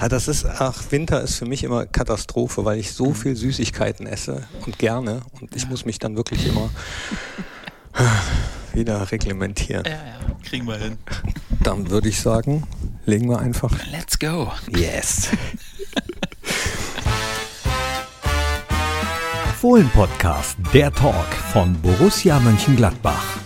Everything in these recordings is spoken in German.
Ja, das ist, ach, Winter ist für mich immer Katastrophe, weil ich so viel Süßigkeiten esse und gerne und ich muss mich dann wirklich immer wieder reglementieren. Ja, ja, kriegen wir hin. Dann würde ich sagen, legen wir einfach. Let's go. Yes. Fohlen-Podcast, der Talk von Borussia Mönchengladbach.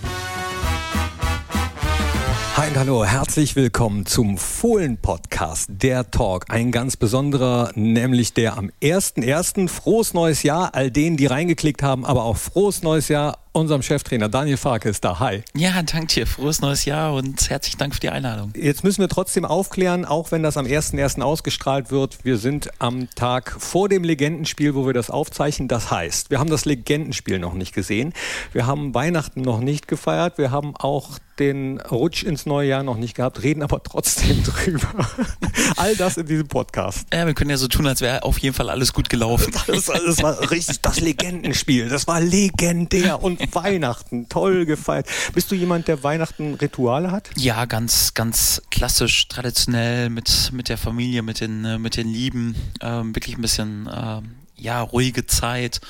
Und hallo, herzlich willkommen zum Fohlen-Podcast, der Talk. Ein ganz besonderer, nämlich der am 1.1. Frohes neues Jahr all denen, die reingeklickt haben, aber auch frohes neues Jahr unserem Cheftrainer Daniel Farke ist da. Hi. Ja, danke dir. Frohes neues Jahr und herzlichen Dank für die Einladung. Jetzt müssen wir trotzdem aufklären, auch wenn das am 1.1. ausgestrahlt wird. Wir sind am Tag vor dem Legendenspiel, wo wir das aufzeichnen. Das heißt, wir haben das Legendenspiel noch nicht gesehen. Wir haben Weihnachten noch nicht gefeiert. Wir haben auch den Rutsch ins neue Jahr noch nicht gehabt, reden aber trotzdem drüber. All das in diesem Podcast. Ja, wir können ja so tun, als wäre auf jeden Fall alles gut gelaufen. Das, das war richtig das Legendenspiel. Das war legendär und Weihnachten toll gefeiert. Bist du jemand, der Weihnachten Rituale hat? Ja, ganz, ganz klassisch, traditionell mit, mit der Familie, mit den, äh, mit den Lieben. Ähm, wirklich ein bisschen, ähm, ja, ruhige Zeit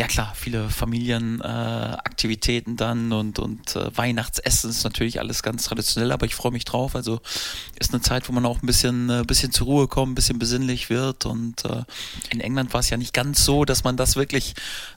ja klar, viele Familienaktivitäten äh, dann und, und äh, Weihnachtsessen ist natürlich alles ganz traditionell, aber ich freue mich drauf. Also ist eine Zeit, wo man auch ein bisschen, äh, bisschen zur Ruhe kommt, ein bisschen besinnlich wird. Und äh, in England war es ja nicht ganz so, dass man das wirklich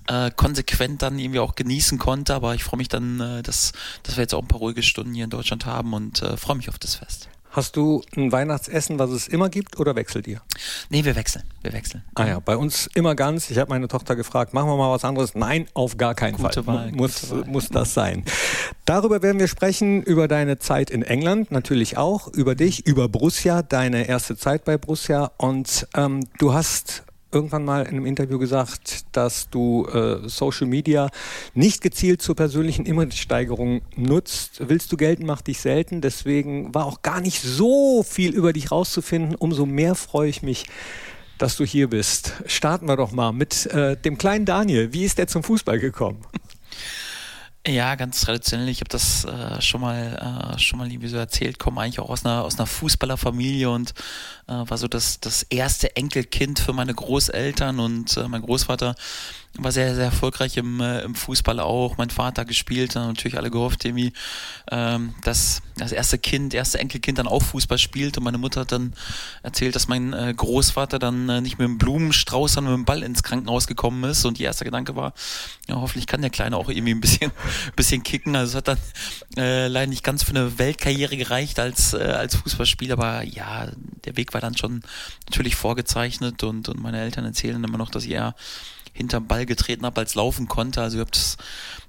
äh, konsequent dann irgendwie auch genießen konnte. Aber ich freue mich dann, äh, dass, dass wir jetzt auch ein paar ruhige Stunden hier in Deutschland haben und äh, freue mich auf das Fest. Hast du ein Weihnachtsessen, was es immer gibt, oder wechselt ihr? Nee, wir wechseln. Wir wechseln. Ah ja, bei uns immer ganz. Ich habe meine Tochter gefragt, machen wir mal was anderes? Nein, auf gar keinen Gute Fall. Wahl, muss, gute Wahl. muss das sein. Darüber werden wir sprechen, über deine Zeit in England, natürlich auch, über dich, über Borussia, deine erste Zeit bei Borussia. Und ähm, du hast irgendwann mal in einem Interview gesagt, dass du äh, Social Media nicht gezielt zur persönlichen Imagesteigerung nutzt. Willst du gelten, macht dich selten. Deswegen war auch gar nicht so viel über dich rauszufinden. Umso mehr freue ich mich, dass du hier bist. Starten wir doch mal mit äh, dem kleinen Daniel. Wie ist der zum Fußball gekommen? Ja, ganz traditionell. Ich habe das äh, schon mal äh, schon mal irgendwie so erzählt. Komme eigentlich auch aus einer aus einer Fußballerfamilie und äh, war so das das erste Enkelkind für meine Großeltern und äh, mein Großvater war sehr sehr erfolgreich im äh, im Fußball auch. Mein Vater gespielt, haben natürlich alle gehofft irgendwie, ähm, dass das erste Kind, erste Enkelkind dann auch Fußball spielt und meine Mutter hat dann erzählt, dass mein äh, Großvater dann äh, nicht mit einem Blumenstrauß, sondern mit dem Ball ins Krankenhaus gekommen ist und ihr erster Gedanke war, ja hoffentlich kann der Kleine auch irgendwie ein bisschen bisschen kicken. Also es hat dann äh, leider nicht ganz für eine Weltkarriere gereicht als, äh, als Fußballspieler, aber ja, der Weg war dann schon natürlich vorgezeichnet und, und meine Eltern erzählen immer noch, dass ich eher hinterm Ball getreten habe, als laufen konnte. Also ich habe das,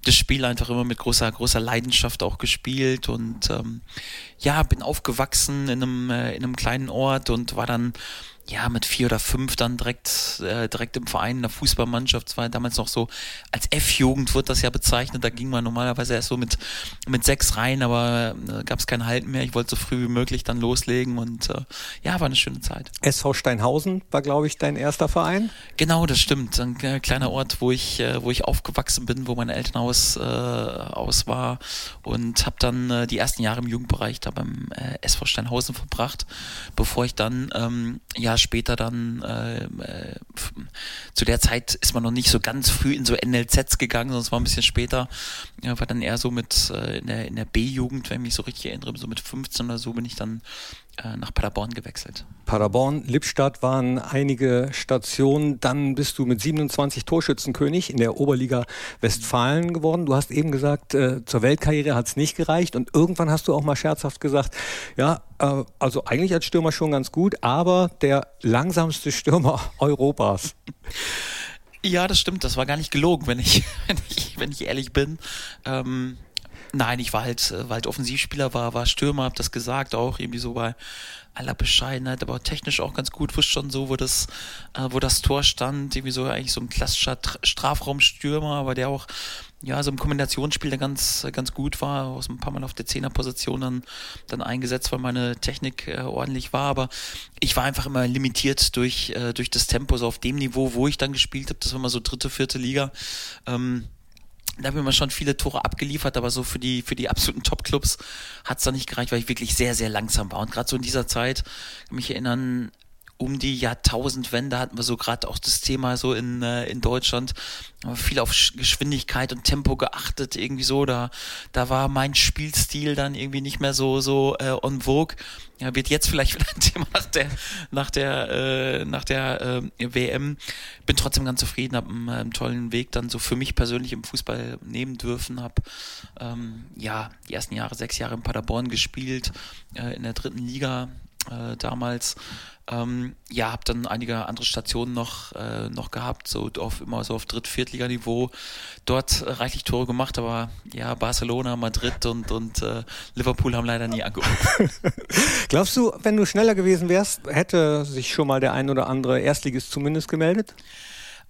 das Spiel einfach immer mit großer, großer Leidenschaft auch gespielt und ähm, ja, bin aufgewachsen in einem, äh, in einem kleinen Ort und war dann ja, mit vier oder fünf dann direkt, äh, direkt im Verein in der Fußballmannschaft. Es war damals noch so, als F-Jugend wird das ja bezeichnet. Da ging man normalerweise erst so mit, mit sechs rein, aber äh, gab es kein Halten mehr. Ich wollte so früh wie möglich dann loslegen und äh, ja, war eine schöne Zeit. SV Steinhausen war, glaube ich, dein erster Verein. Genau, das stimmt. Ein äh, kleiner Ort, wo ich, äh, wo ich aufgewachsen bin, wo mein Elternhaus äh, aus war und habe dann äh, die ersten Jahre im Jugendbereich da beim äh, SV Steinhausen verbracht, bevor ich dann ähm, ja später dann äh, äh, zu der Zeit ist man noch nicht so ganz früh in so NLZs gegangen, es war ein bisschen später. Ja, war dann eher so mit äh, in der, in der B-Jugend, wenn ich mich so richtig erinnere, so mit 15 oder so bin ich dann nach Paderborn gewechselt. Paderborn, Lippstadt waren einige Stationen. Dann bist du mit 27 Torschützenkönig in der Oberliga Westfalen geworden. Du hast eben gesagt, äh, zur Weltkarriere hat es nicht gereicht. Und irgendwann hast du auch mal scherzhaft gesagt, ja, äh, also eigentlich als Stürmer schon ganz gut, aber der langsamste Stürmer Europas. Ja, das stimmt. Das war gar nicht gelogen, wenn ich, wenn ich, wenn ich ehrlich bin. Ähm, nein, ich war halt, äh, war halt Offensivspieler, war, war Stürmer, hab das gesagt, auch irgendwie so bei aller Bescheidenheit, aber technisch auch ganz gut, wusste schon so, wo das, äh, wo das Tor stand, irgendwie so eigentlich so ein klassischer Tra Strafraumstürmer, aber der auch ja, so im Kombinationsspiel der ganz, ganz gut war, auch so ein paar Mal auf der Zehnerposition dann, dann eingesetzt, weil meine Technik äh, ordentlich war, aber ich war einfach immer limitiert durch, äh, durch das Tempo, so auf dem Niveau, wo ich dann gespielt habe, das war immer so dritte, vierte Liga, ähm, da haben wir schon viele Tore abgeliefert, aber so für die, für die absoluten Top-Clubs hat es dann nicht gereicht, weil ich wirklich sehr, sehr langsam war. Und gerade so in dieser Zeit, kann mich erinnern, um die Jahrtausendwende hatten wir so gerade auch das Thema so in, äh, in Deutschland. Viel auf Geschwindigkeit und Tempo geachtet irgendwie so. Da da war mein Spielstil dann irgendwie nicht mehr so so äh, on vogue. Ja, wird jetzt vielleicht wieder ein Thema nach der nach der äh, nach der äh, WM bin trotzdem ganz zufrieden habe einen, einen, tollen Weg dann so für mich persönlich im Fußball nehmen dürfen habe ähm, ja die ersten Jahre sechs Jahre in Paderborn gespielt äh, in der dritten Liga äh, damals ähm, ja, habe dann einige andere Stationen noch, äh, noch gehabt, so auf immer so auf Dritt-, Viertliganiveau. Dort äh, reichlich Tore gemacht, aber ja, Barcelona, Madrid und, und äh, Liverpool haben leider nie angerufen. Glaubst du, wenn du schneller gewesen wärst, hätte sich schon mal der ein oder andere Erstligist zumindest gemeldet?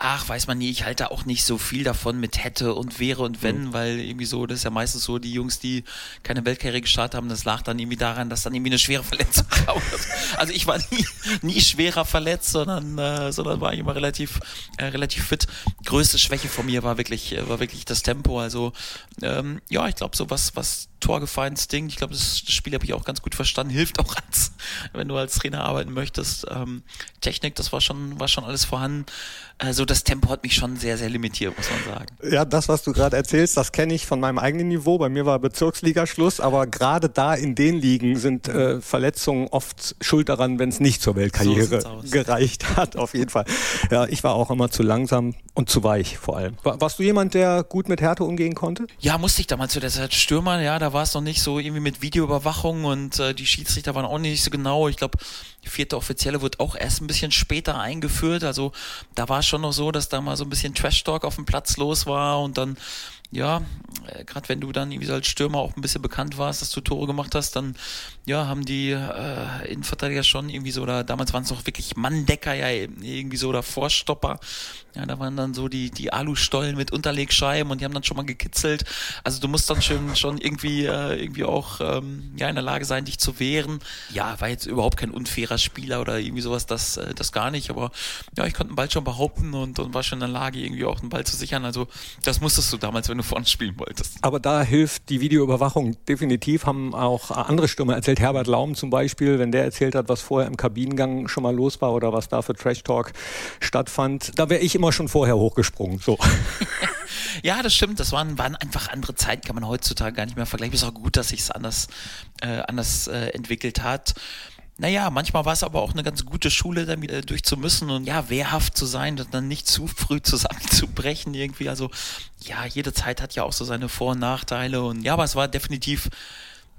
Ach, weiß man nie, ich halte auch nicht so viel davon mit hätte und wäre und wenn, mhm. weil irgendwie so, das ist ja meistens so, die Jungs, die keine Weltkarriere gestartet haben, das lag dann irgendwie daran, dass dann irgendwie eine schwere Verletzung kam. Also ich war nie, nie schwerer verletzt, sondern, äh, sondern war ich immer relativ, äh, relativ fit. Größte Schwäche von mir war wirklich, äh, war wirklich das Tempo. Also ähm, ja, ich glaube so was, was torgefeines Ding. Ich glaube, das, das, Spiel habe ich auch ganz gut verstanden. Hilft auch als, wenn du als Trainer arbeiten möchtest. Ähm, Technik, das war schon, war schon alles vorhanden. Also das Tempo hat mich schon sehr, sehr limitiert, muss man sagen. Ja, das, was du gerade erzählst, das kenne ich von meinem eigenen Niveau. Bei mir war Bezirksliga Schluss, aber gerade da in den Ligen sind äh, Verletzungen oft schuld daran, wenn es nicht zur Weltkarriere so gereicht hat, auf jeden Fall. Ja, ich war auch immer zu langsam und zu weich vor allem. War, warst du jemand, der gut mit Härte umgehen konnte? Ja, musste ich damals zu der Zeit Stürmer, ja, da war es noch nicht so irgendwie mit Videoüberwachung und äh, die Schiedsrichter waren auch nicht so genau. Ich glaube, vierte Offizielle wird auch erst ein bisschen später eingeführt. Also da war es schon noch so, dass da mal so ein bisschen Trash-Talk auf dem Platz los war und dann ja, äh, gerade wenn du dann irgendwie als Stürmer auch ein bisschen bekannt warst, dass du Tore gemacht hast, dann ja, haben die äh, Innenverteidiger schon irgendwie so, oder damals waren es noch wirklich Manndecker, ja, irgendwie so, oder Vorstopper. Ja, da waren dann so die, die Alustollen mit Unterlegscheiben und die haben dann schon mal gekitzelt. Also du musst dann schon, schon irgendwie, äh, irgendwie auch ähm, ja, in der Lage sein, dich zu wehren. Ja, war jetzt überhaupt kein unfairer Spieler oder irgendwie sowas, das, äh, das gar nicht. Aber ja, ich konnte den Ball schon behaupten und, und war schon in der Lage, irgendwie auch den Ball zu sichern. Also das musstest du damals, wenn du vorne spielen wolltest. Aber da hilft die Videoüberwachung definitiv, haben auch andere Stürmer erzählt. Herbert Laum zum Beispiel, wenn der erzählt hat, was vorher im Kabinengang schon mal los war oder was da für Trash Talk stattfand, da wäre ich immer schon vorher hochgesprungen. So. ja, das stimmt. Das waren, waren einfach andere Zeiten, kann man heutzutage gar nicht mehr vergleichen. Ist auch gut, dass sich es anders, äh, anders äh, entwickelt hat. Naja, manchmal war es aber auch eine ganz gute Schule, da wieder durch und ja, wehrhaft zu sein und dann nicht zu früh zusammenzubrechen irgendwie. Also ja, jede Zeit hat ja auch so seine Vor- und Nachteile und ja, aber es war definitiv,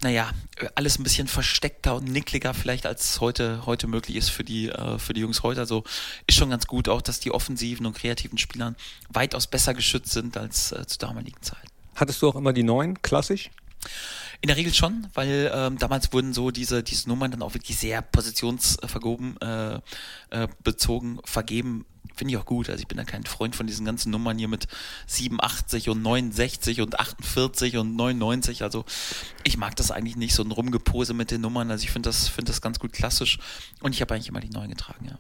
naja, alles ein bisschen versteckter und nickliger vielleicht, als heute, heute möglich ist für die, äh, für die Jungs heute. Also ist schon ganz gut auch, dass die offensiven und kreativen Spielern weitaus besser geschützt sind als äh, zu damaligen Zeiten. Hattest du auch immer die neuen, klassisch? In der Regel schon, weil ähm, damals wurden so diese, diese Nummern dann auch wirklich sehr positionsvergoben äh, äh, bezogen vergeben. Finde ich auch gut. Also ich bin da kein Freund von diesen ganzen Nummern hier mit 87 und 69 und 48 und 99. Also ich mag das eigentlich nicht, so ein Rumgepose mit den Nummern. Also ich finde das, finde das ganz gut klassisch und ich habe eigentlich immer die neuen getragen, ja.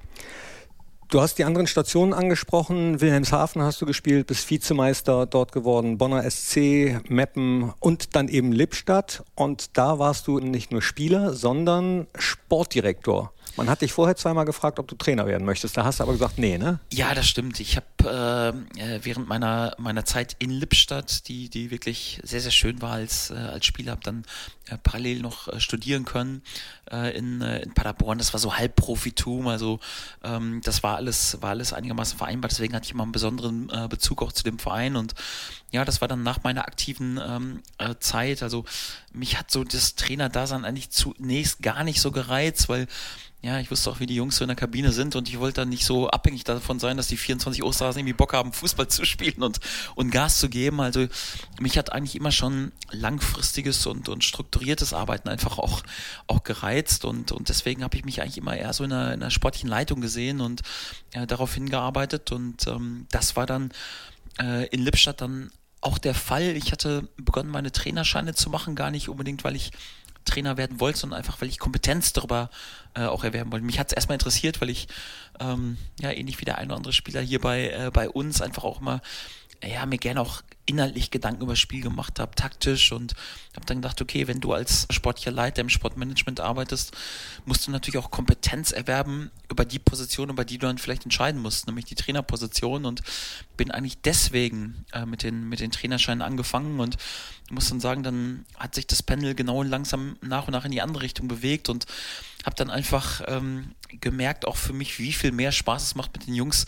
Du hast die anderen Stationen angesprochen. Wilhelmshaven hast du gespielt, bist Vizemeister dort geworden, Bonner SC, Meppen und dann eben Lippstadt. Und da warst du nicht nur Spieler, sondern Sportdirektor. Man hat dich vorher zweimal gefragt, ob du Trainer werden möchtest. Da hast du aber gesagt, nee, ne? Ja, das stimmt. Ich habe äh, während meiner meiner Zeit in Lippstadt, die die wirklich sehr sehr schön war als äh, als Spieler, habe dann äh, parallel noch äh, studieren können äh, in, äh, in Paderborn. Das war so Halbprofitum, also ähm, das war alles war alles einigermaßen vereinbart. Deswegen hatte ich immer einen besonderen äh, Bezug auch zu dem Verein und ja, das war dann nach meiner aktiven ähm, äh, Zeit. Also mich hat so das Trainerdasein eigentlich zunächst gar nicht so gereizt, weil ja, ich wusste auch, wie die Jungs so in der Kabine sind und ich wollte dann nicht so abhängig davon sein, dass die 24 Osterhasen irgendwie Bock haben, Fußball zu spielen und, und Gas zu geben. Also mich hat eigentlich immer schon langfristiges und, und strukturiertes Arbeiten einfach auch, auch gereizt und, und deswegen habe ich mich eigentlich immer eher so in einer, in einer sportlichen Leitung gesehen und äh, darauf hingearbeitet und ähm, das war dann äh, in Lippstadt dann auch der Fall. Ich hatte begonnen, meine Trainerscheine zu machen, gar nicht unbedingt, weil ich Trainer werden wollte, sondern einfach, weil ich Kompetenz darüber äh, auch erwerben wollte. Mich hat es erstmal interessiert, weil ich ähm, ja ähnlich wie der ein oder andere Spieler hier bei, äh, bei uns einfach auch immer ja, mir gerne auch inhaltlich Gedanken über das Spiel gemacht habe, taktisch und habe dann gedacht, okay, wenn du als sportlicher Leiter im Sportmanagement arbeitest, musst du natürlich auch Kompetenz erwerben über die Position, über die du dann vielleicht entscheiden musst, nämlich die Trainerposition und bin eigentlich deswegen äh, mit, den, mit den Trainerscheinen angefangen und muss dann sagen, dann hat sich das Panel genau langsam nach und nach in die andere Richtung bewegt und habe dann einfach ähm, gemerkt, auch für mich, wie viel mehr Spaß es macht, mit den Jungs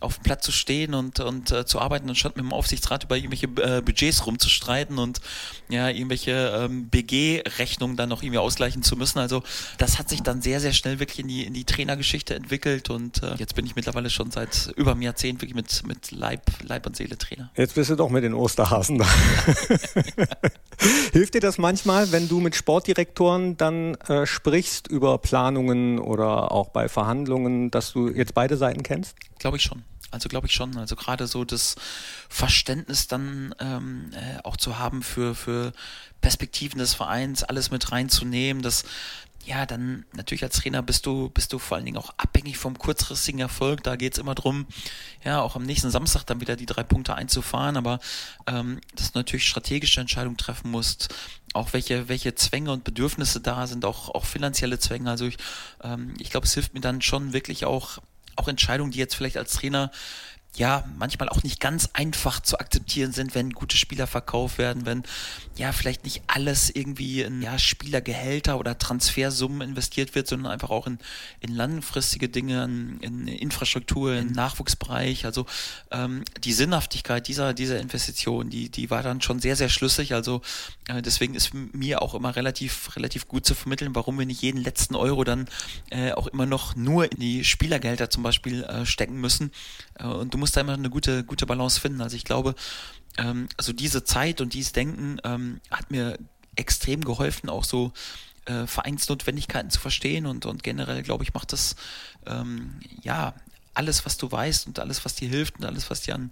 auf dem Platz zu stehen und, und äh, zu arbeiten, anstatt mit dem Aufsichtsrat über irgendwelche äh, Budgets rumzustreiten und ja, irgendwelche ähm, BG-Rechnungen dann noch irgendwie ausgleichen zu müssen. Also das hat sich dann sehr, sehr schnell wirklich in die, in die Trainergeschichte entwickelt und äh, jetzt bin ich mittlerweile schon seit über einem Jahrzehnt wirklich mit, mit Leib, Leib und Seele Trainer. Jetzt bist du doch mit den Osterhasen da. Hilft dir das manchmal, wenn du mit Sportdirektoren dann äh, sprichst über Planungen oder auch bei Verhandlungen, dass du jetzt beide Seiten kennst? Glaube ich schon. Also glaube ich schon. Also gerade so das Verständnis dann ähm, äh, auch zu haben für, für Perspektiven des Vereins, alles mit reinzunehmen, das ja, dann natürlich als Trainer bist du, bist du vor allen Dingen auch abhängig vom kurzfristigen Erfolg. Da geht's immer drum, ja, auch am nächsten Samstag dann wieder die drei Punkte einzufahren, aber ähm, dass du natürlich strategische Entscheidungen treffen musst, auch welche, welche Zwänge und Bedürfnisse da sind, auch, auch finanzielle Zwänge. Also ich, ähm, ich glaube, es hilft mir dann schon wirklich auch, auch Entscheidungen, die jetzt vielleicht als Trainer ja manchmal auch nicht ganz einfach zu akzeptieren sind, wenn gute Spieler verkauft werden, wenn ja vielleicht nicht alles irgendwie in ja, Spielergehälter oder Transfersummen investiert wird, sondern einfach auch in, in langfristige Dinge, in, in Infrastruktur, im Nachwuchsbereich. Also ähm, die Sinnhaftigkeit dieser, dieser Investition, die, die war dann schon sehr, sehr schlüssig. Also äh, deswegen ist mir auch immer relativ, relativ gut zu vermitteln, warum wir nicht jeden letzten Euro dann äh, auch immer noch nur in die Spielergehälter zum Beispiel äh, stecken müssen. Äh, und du musst da immer eine gute, gute Balance finden. Also ich glaube, ähm, also diese Zeit und dieses Denken ähm, hat mir extrem geholfen, auch so äh, Vereinsnotwendigkeiten zu verstehen und, und generell, glaube ich, macht das ähm, ja alles, was du weißt und alles, was dir hilft und alles, was dir an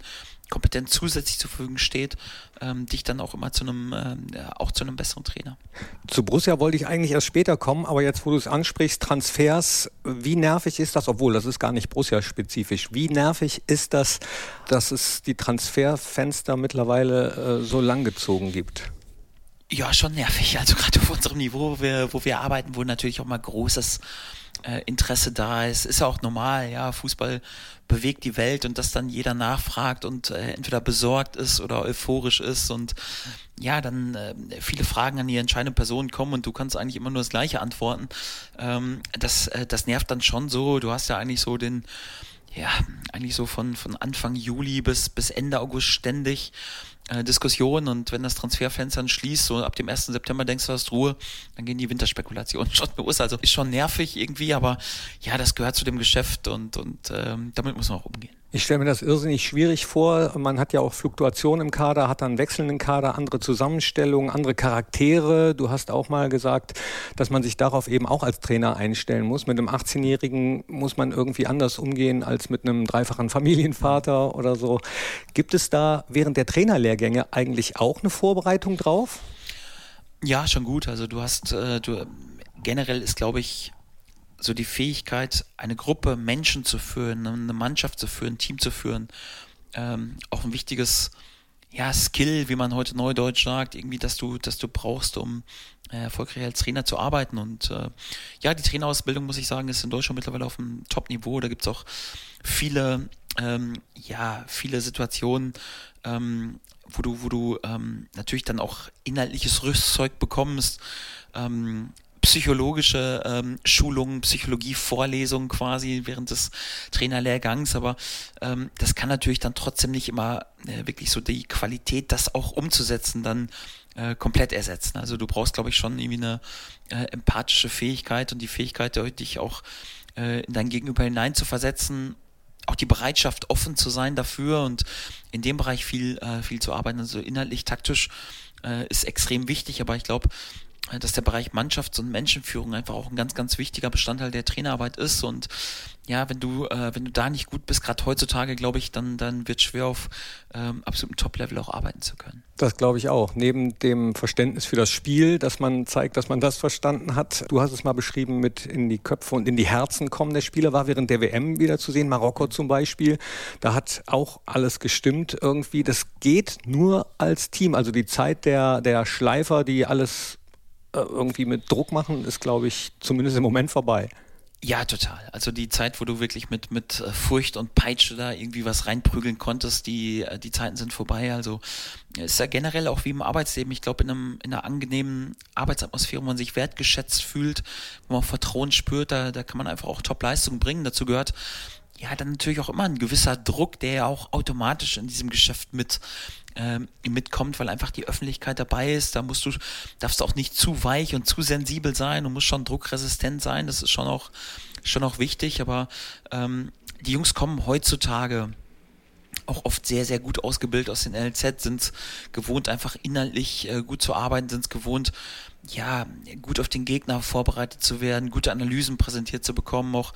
Kompetenz zusätzlich zur Verfügung steht, ähm, dich dann auch immer zu einem, äh, auch zu einem besseren Trainer. Zu Borussia wollte ich eigentlich erst später kommen, aber jetzt, wo du es ansprichst, Transfers, wie nervig ist das, obwohl das ist gar nicht Borussia-spezifisch, wie nervig ist das, dass es die Transferfenster mittlerweile äh, so langgezogen gibt? Ja, schon nervig. Also gerade auf unserem Niveau, wo wir, wo wir arbeiten, wo natürlich auch mal großes äh, Interesse da ist. Ist ja auch normal, ja. Fußball bewegt die Welt und dass dann jeder nachfragt und äh, entweder besorgt ist oder euphorisch ist und ja, dann äh, viele Fragen an die entscheidende Person kommen und du kannst eigentlich immer nur das Gleiche antworten. Ähm, das, äh, das nervt dann schon so. Du hast ja eigentlich so den, ja, eigentlich so von, von Anfang Juli bis, bis Ende August ständig Diskussion und wenn das Transferfenster dann schließt, so ab dem 1. September denkst du, hast Ruhe, dann gehen die Winterspekulationen schon los. Also ist schon nervig irgendwie, aber ja, das gehört zu dem Geschäft und, und ähm, damit muss man auch umgehen. Ich stelle mir das irrsinnig schwierig vor. Man hat ja auch Fluktuationen im Kader, hat dann wechselnden Kader, andere Zusammenstellungen, andere Charaktere. Du hast auch mal gesagt, dass man sich darauf eben auch als Trainer einstellen muss. Mit einem 18-Jährigen muss man irgendwie anders umgehen als mit einem dreifachen Familienvater oder so. Gibt es da während der Trainerlehrgänge eigentlich auch eine Vorbereitung drauf? Ja, schon gut. Also du hast, äh, du generell ist, glaube ich, so die Fähigkeit, eine Gruppe Menschen zu führen, eine Mannschaft zu führen, ein Team zu führen, ähm, auch ein wichtiges ja, Skill, wie man heute neudeutsch sagt, irgendwie, dass du, dass du brauchst, um äh, erfolgreich als Trainer zu arbeiten. Und äh, ja, die Trainerausbildung, muss ich sagen, ist in Deutschland mittlerweile auf einem Top-Niveau. Da gibt es auch viele, ähm, ja, viele Situationen, ähm, wo du, wo du ähm, natürlich dann auch inhaltliches Rüstzeug bekommst, ähm, psychologische ähm, Schulungen, Psychologie-Vorlesungen quasi während des Trainerlehrgangs, aber ähm, das kann natürlich dann trotzdem nicht immer äh, wirklich so die Qualität, das auch umzusetzen, dann äh, komplett ersetzen. Also du brauchst, glaube ich, schon irgendwie eine äh, empathische Fähigkeit und die Fähigkeit, dich auch äh, in dein Gegenüber hineinzuversetzen, auch die Bereitschaft, offen zu sein dafür und in dem Bereich viel, äh, viel zu arbeiten. Also inhaltlich, taktisch äh, ist extrem wichtig, aber ich glaube, dass der Bereich Mannschafts- und Menschenführung einfach auch ein ganz, ganz wichtiger Bestandteil der Trainerarbeit ist. Und ja, wenn du, äh, wenn du da nicht gut bist, gerade heutzutage, glaube ich, dann, dann wird schwer auf ähm, absolutem Top-Level auch arbeiten zu können. Das glaube ich auch. Neben dem Verständnis für das Spiel, dass man zeigt, dass man das verstanden hat. Du hast es mal beschrieben, mit in die Köpfe und in die Herzen kommen der Spieler war während der WM wieder zu sehen. Marokko zum Beispiel. Da hat auch alles gestimmt irgendwie. Das geht nur als Team. Also die Zeit der, der Schleifer, die alles irgendwie mit Druck machen, ist, glaube ich, zumindest im Moment vorbei. Ja, total. Also die Zeit, wo du wirklich mit, mit äh, Furcht und Peitsche da irgendwie was reinprügeln konntest, die, äh, die Zeiten sind vorbei. Also ist ja generell auch wie im Arbeitsleben. Ich glaube, in, einem, in einer angenehmen Arbeitsatmosphäre, wo man sich wertgeschätzt fühlt, wo man Vertrauen spürt, da, da kann man einfach auch Top-Leistung bringen. Dazu gehört ja dann natürlich auch immer ein gewisser Druck, der ja auch automatisch in diesem Geschäft mit ähm, mitkommt, weil einfach die Öffentlichkeit dabei ist. Da musst du, darfst auch nicht zu weich und zu sensibel sein und musst schon druckresistent sein. Das ist schon auch, schon auch wichtig. Aber ähm, die Jungs kommen heutzutage auch oft sehr, sehr gut ausgebildet aus den LZ, sind gewohnt, einfach inhaltlich äh, gut zu arbeiten, sind gewohnt, ja, gut auf den Gegner vorbereitet zu werden, gute Analysen präsentiert zu bekommen, auch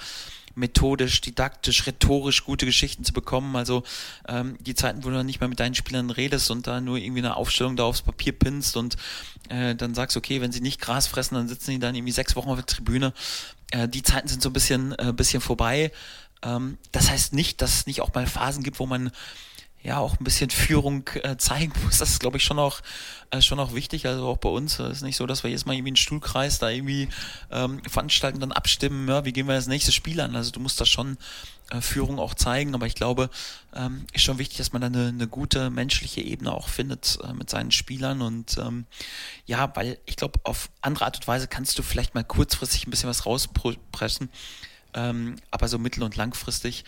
methodisch, didaktisch, rhetorisch gute Geschichten zu bekommen. Also ähm, die Zeiten, wo du dann nicht mehr mit deinen Spielern redest und da nur irgendwie eine Aufstellung da aufs Papier pinnst und äh, dann sagst, okay, wenn sie nicht Gras fressen, dann sitzen die dann irgendwie sechs Wochen auf der Tribüne. Äh, die Zeiten sind so ein bisschen, äh, bisschen vorbei. Ähm, das heißt nicht, dass es nicht auch mal Phasen gibt, wo man ja auch ein bisschen Führung äh, zeigen muss. Das ist, glaube ich, schon auch, äh, schon auch wichtig. Also auch bei uns Es ist nicht so, dass wir jetzt mal irgendwie einen Stuhlkreis da irgendwie ähm, veranstalten, dann abstimmen, ja, wie gehen wir das nächste Spiel an. Also du musst das schon äh, Führung auch zeigen, aber ich glaube, ähm, ist schon wichtig, dass man da eine, eine gute menschliche Ebene auch findet äh, mit seinen Spielern und ähm, ja, weil ich glaube, auf andere Art und Weise kannst du vielleicht mal kurzfristig ein bisschen was rauspressen, ähm, aber so mittel- und langfristig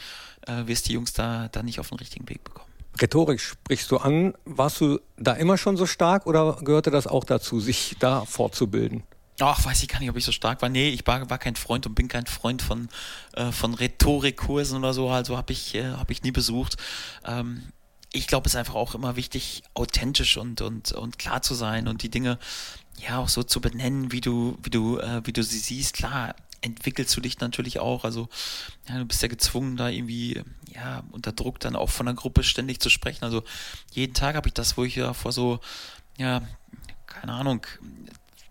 äh, wirst die Jungs da, da nicht auf den richtigen Weg bekommen. Rhetorik sprichst du an. Warst du da immer schon so stark oder gehörte das auch dazu, sich da fortzubilden? Ach, weiß ich gar nicht, ob ich so stark war. Nee, ich war, war kein Freund und bin kein Freund von, äh, von Rhetorikkursen oder so. Also habe ich, äh, hab ich nie besucht. Ähm, ich glaube, es ist einfach auch immer wichtig, authentisch und, und, und klar zu sein und die Dinge ja auch so zu benennen, wie du, wie du, äh, wie du sie siehst. Klar, entwickelst du dich natürlich auch. Also ja, du bist ja gezwungen, da irgendwie ja unter Druck dann auch von der Gruppe ständig zu sprechen. Also jeden Tag habe ich das, wo ich ja vor so ja keine Ahnung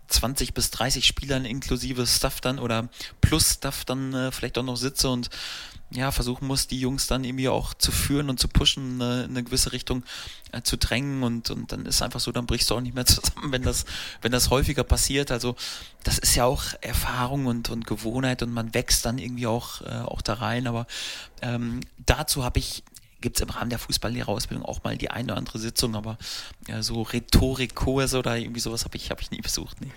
20 bis 30 Spielern inklusive Stuff dann oder plus Stuff dann äh, vielleicht auch noch sitze und ja, versuchen muss, die Jungs dann irgendwie auch zu führen und zu pushen, eine, eine gewisse Richtung äh, zu drängen und, und dann ist einfach so, dann brichst du auch nicht mehr zusammen, wenn das, wenn das häufiger passiert. Also das ist ja auch Erfahrung und, und Gewohnheit und man wächst dann irgendwie auch, äh, auch da rein. Aber ähm, dazu habe ich gibt es im Rahmen der Fußballlehrerausbildung auch mal die eine oder andere Sitzung, aber ja, so Rhetorikkurse oder irgendwie sowas habe ich, hab ich nie besucht. Nee.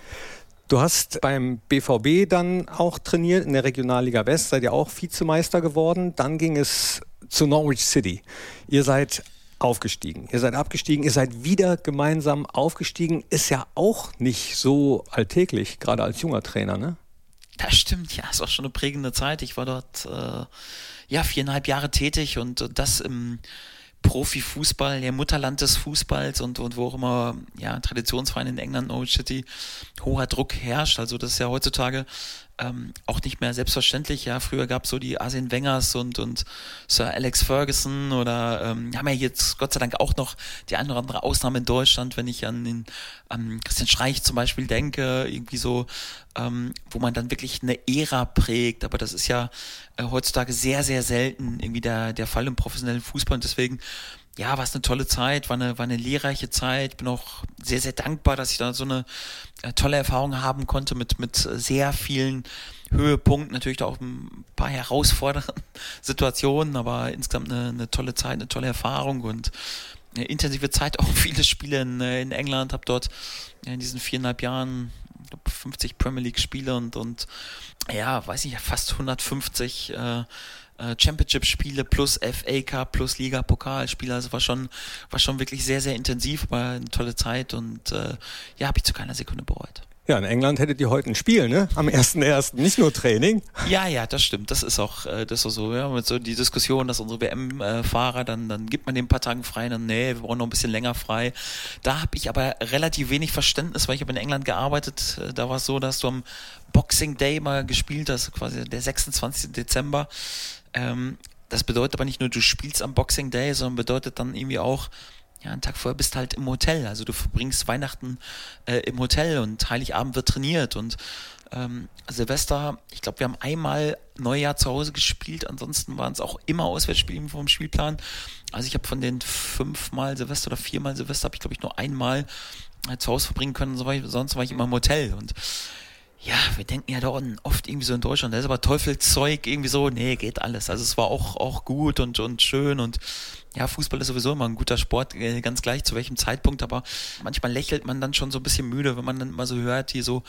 Du hast beim BVB dann auch trainiert, in der Regionalliga West, seid ihr auch Vizemeister geworden. Dann ging es zu Norwich City. Ihr seid aufgestiegen. Ihr seid abgestiegen, ihr seid wieder gemeinsam aufgestiegen. Ist ja auch nicht so alltäglich, gerade als junger Trainer, ne? Das stimmt, ja, es war schon eine prägende Zeit. Ich war dort äh, ja viereinhalb Jahre tätig und, und das im Profifußball, der Mutterland des Fußballs und, und wo auch immer, ja, Traditionsverein in England, Norwich City, hoher Druck herrscht. Also das ist ja heutzutage ähm, auch nicht mehr selbstverständlich. Ja, früher gab es so die Arsene Wengers und, und Sir Alex Ferguson oder ähm, haben ja jetzt Gott sei Dank auch noch die eine oder andere Ausnahme in Deutschland, wenn ich an, den, an Christian Streich zum Beispiel denke, irgendwie so, ähm, wo man dann wirklich eine Ära prägt. Aber das ist ja äh, heutzutage sehr, sehr selten irgendwie der, der Fall im professionellen Fußball und deswegen ja, war es eine tolle Zeit, war eine, war eine lehrreiche Zeit. Bin auch sehr, sehr dankbar, dass ich da so eine äh, tolle Erfahrung haben konnte mit, mit sehr vielen Höhepunkten, natürlich auch ein paar herausfordernden Situationen, aber insgesamt eine, eine tolle Zeit, eine tolle Erfahrung und eine intensive Zeit, auch viele Spiele in, äh, in England, habe dort in diesen viereinhalb Jahren 50 Premier League Spiele und, und ja, weiß ich, fast 150 äh, äh, Championship-Spiele plus FA Cup plus Liga-Pokalspiele. Also war schon, war schon wirklich sehr, sehr intensiv, war eine tolle Zeit und äh, ja, habe ich zu keiner Sekunde bereut. Ja, in England hättet ihr heute ein Spiel, ne? Am 1.1. Nicht nur Training. Ja, ja, das stimmt. Das ist auch, äh, das ist auch so, ja, mit so die Diskussion, dass unsere WM-Fahrer, dann, dann gibt man den ein paar Tagen frei, dann, nee, wir brauchen noch ein bisschen länger frei. Da habe ich aber relativ wenig Verständnis, weil ich habe in England gearbeitet. Äh, da war es so, dass du am Boxing Day mal gespielt hast, quasi der 26. Dezember. Ähm, das bedeutet aber nicht nur, du spielst am Boxing Day, sondern bedeutet dann irgendwie auch, ja, einen Tag vorher bist du halt im Hotel. Also du verbringst Weihnachten äh, im Hotel und Heiligabend wird trainiert und ähm, Silvester, ich glaube, wir haben einmal Neujahr zu Hause gespielt, ansonsten waren es auch immer Auswärtsspiele vom Spielplan. Also ich habe von den fünfmal Silvester oder viermal Silvester habe ich, glaube ich, nur einmal äh, zu Hause verbringen können, sonst war ich immer im Hotel und ja, wir denken ja da oft irgendwie so in Deutschland, das ist aber Teufelszeug, irgendwie so, nee, geht alles. Also es war auch, auch gut und, und schön und ja, Fußball ist sowieso immer ein guter Sport, äh, ganz gleich zu welchem Zeitpunkt, aber manchmal lächelt man dann schon so ein bisschen müde, wenn man dann immer so hört, hier so,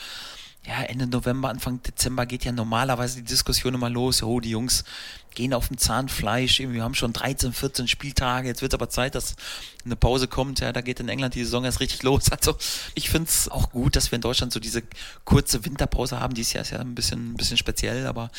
ja, Ende November, Anfang Dezember geht ja normalerweise die Diskussion immer los, oh, die Jungs gehen auf dem Zahnfleisch, wir haben schon 13, 14 Spieltage, jetzt wird aber Zeit, dass eine Pause kommt, ja, da geht in England die Saison erst richtig los. Also ich finde es auch gut, dass wir in Deutschland so diese kurze Winterpause haben, dieses Jahr ist ja ein bisschen, ein bisschen speziell, aber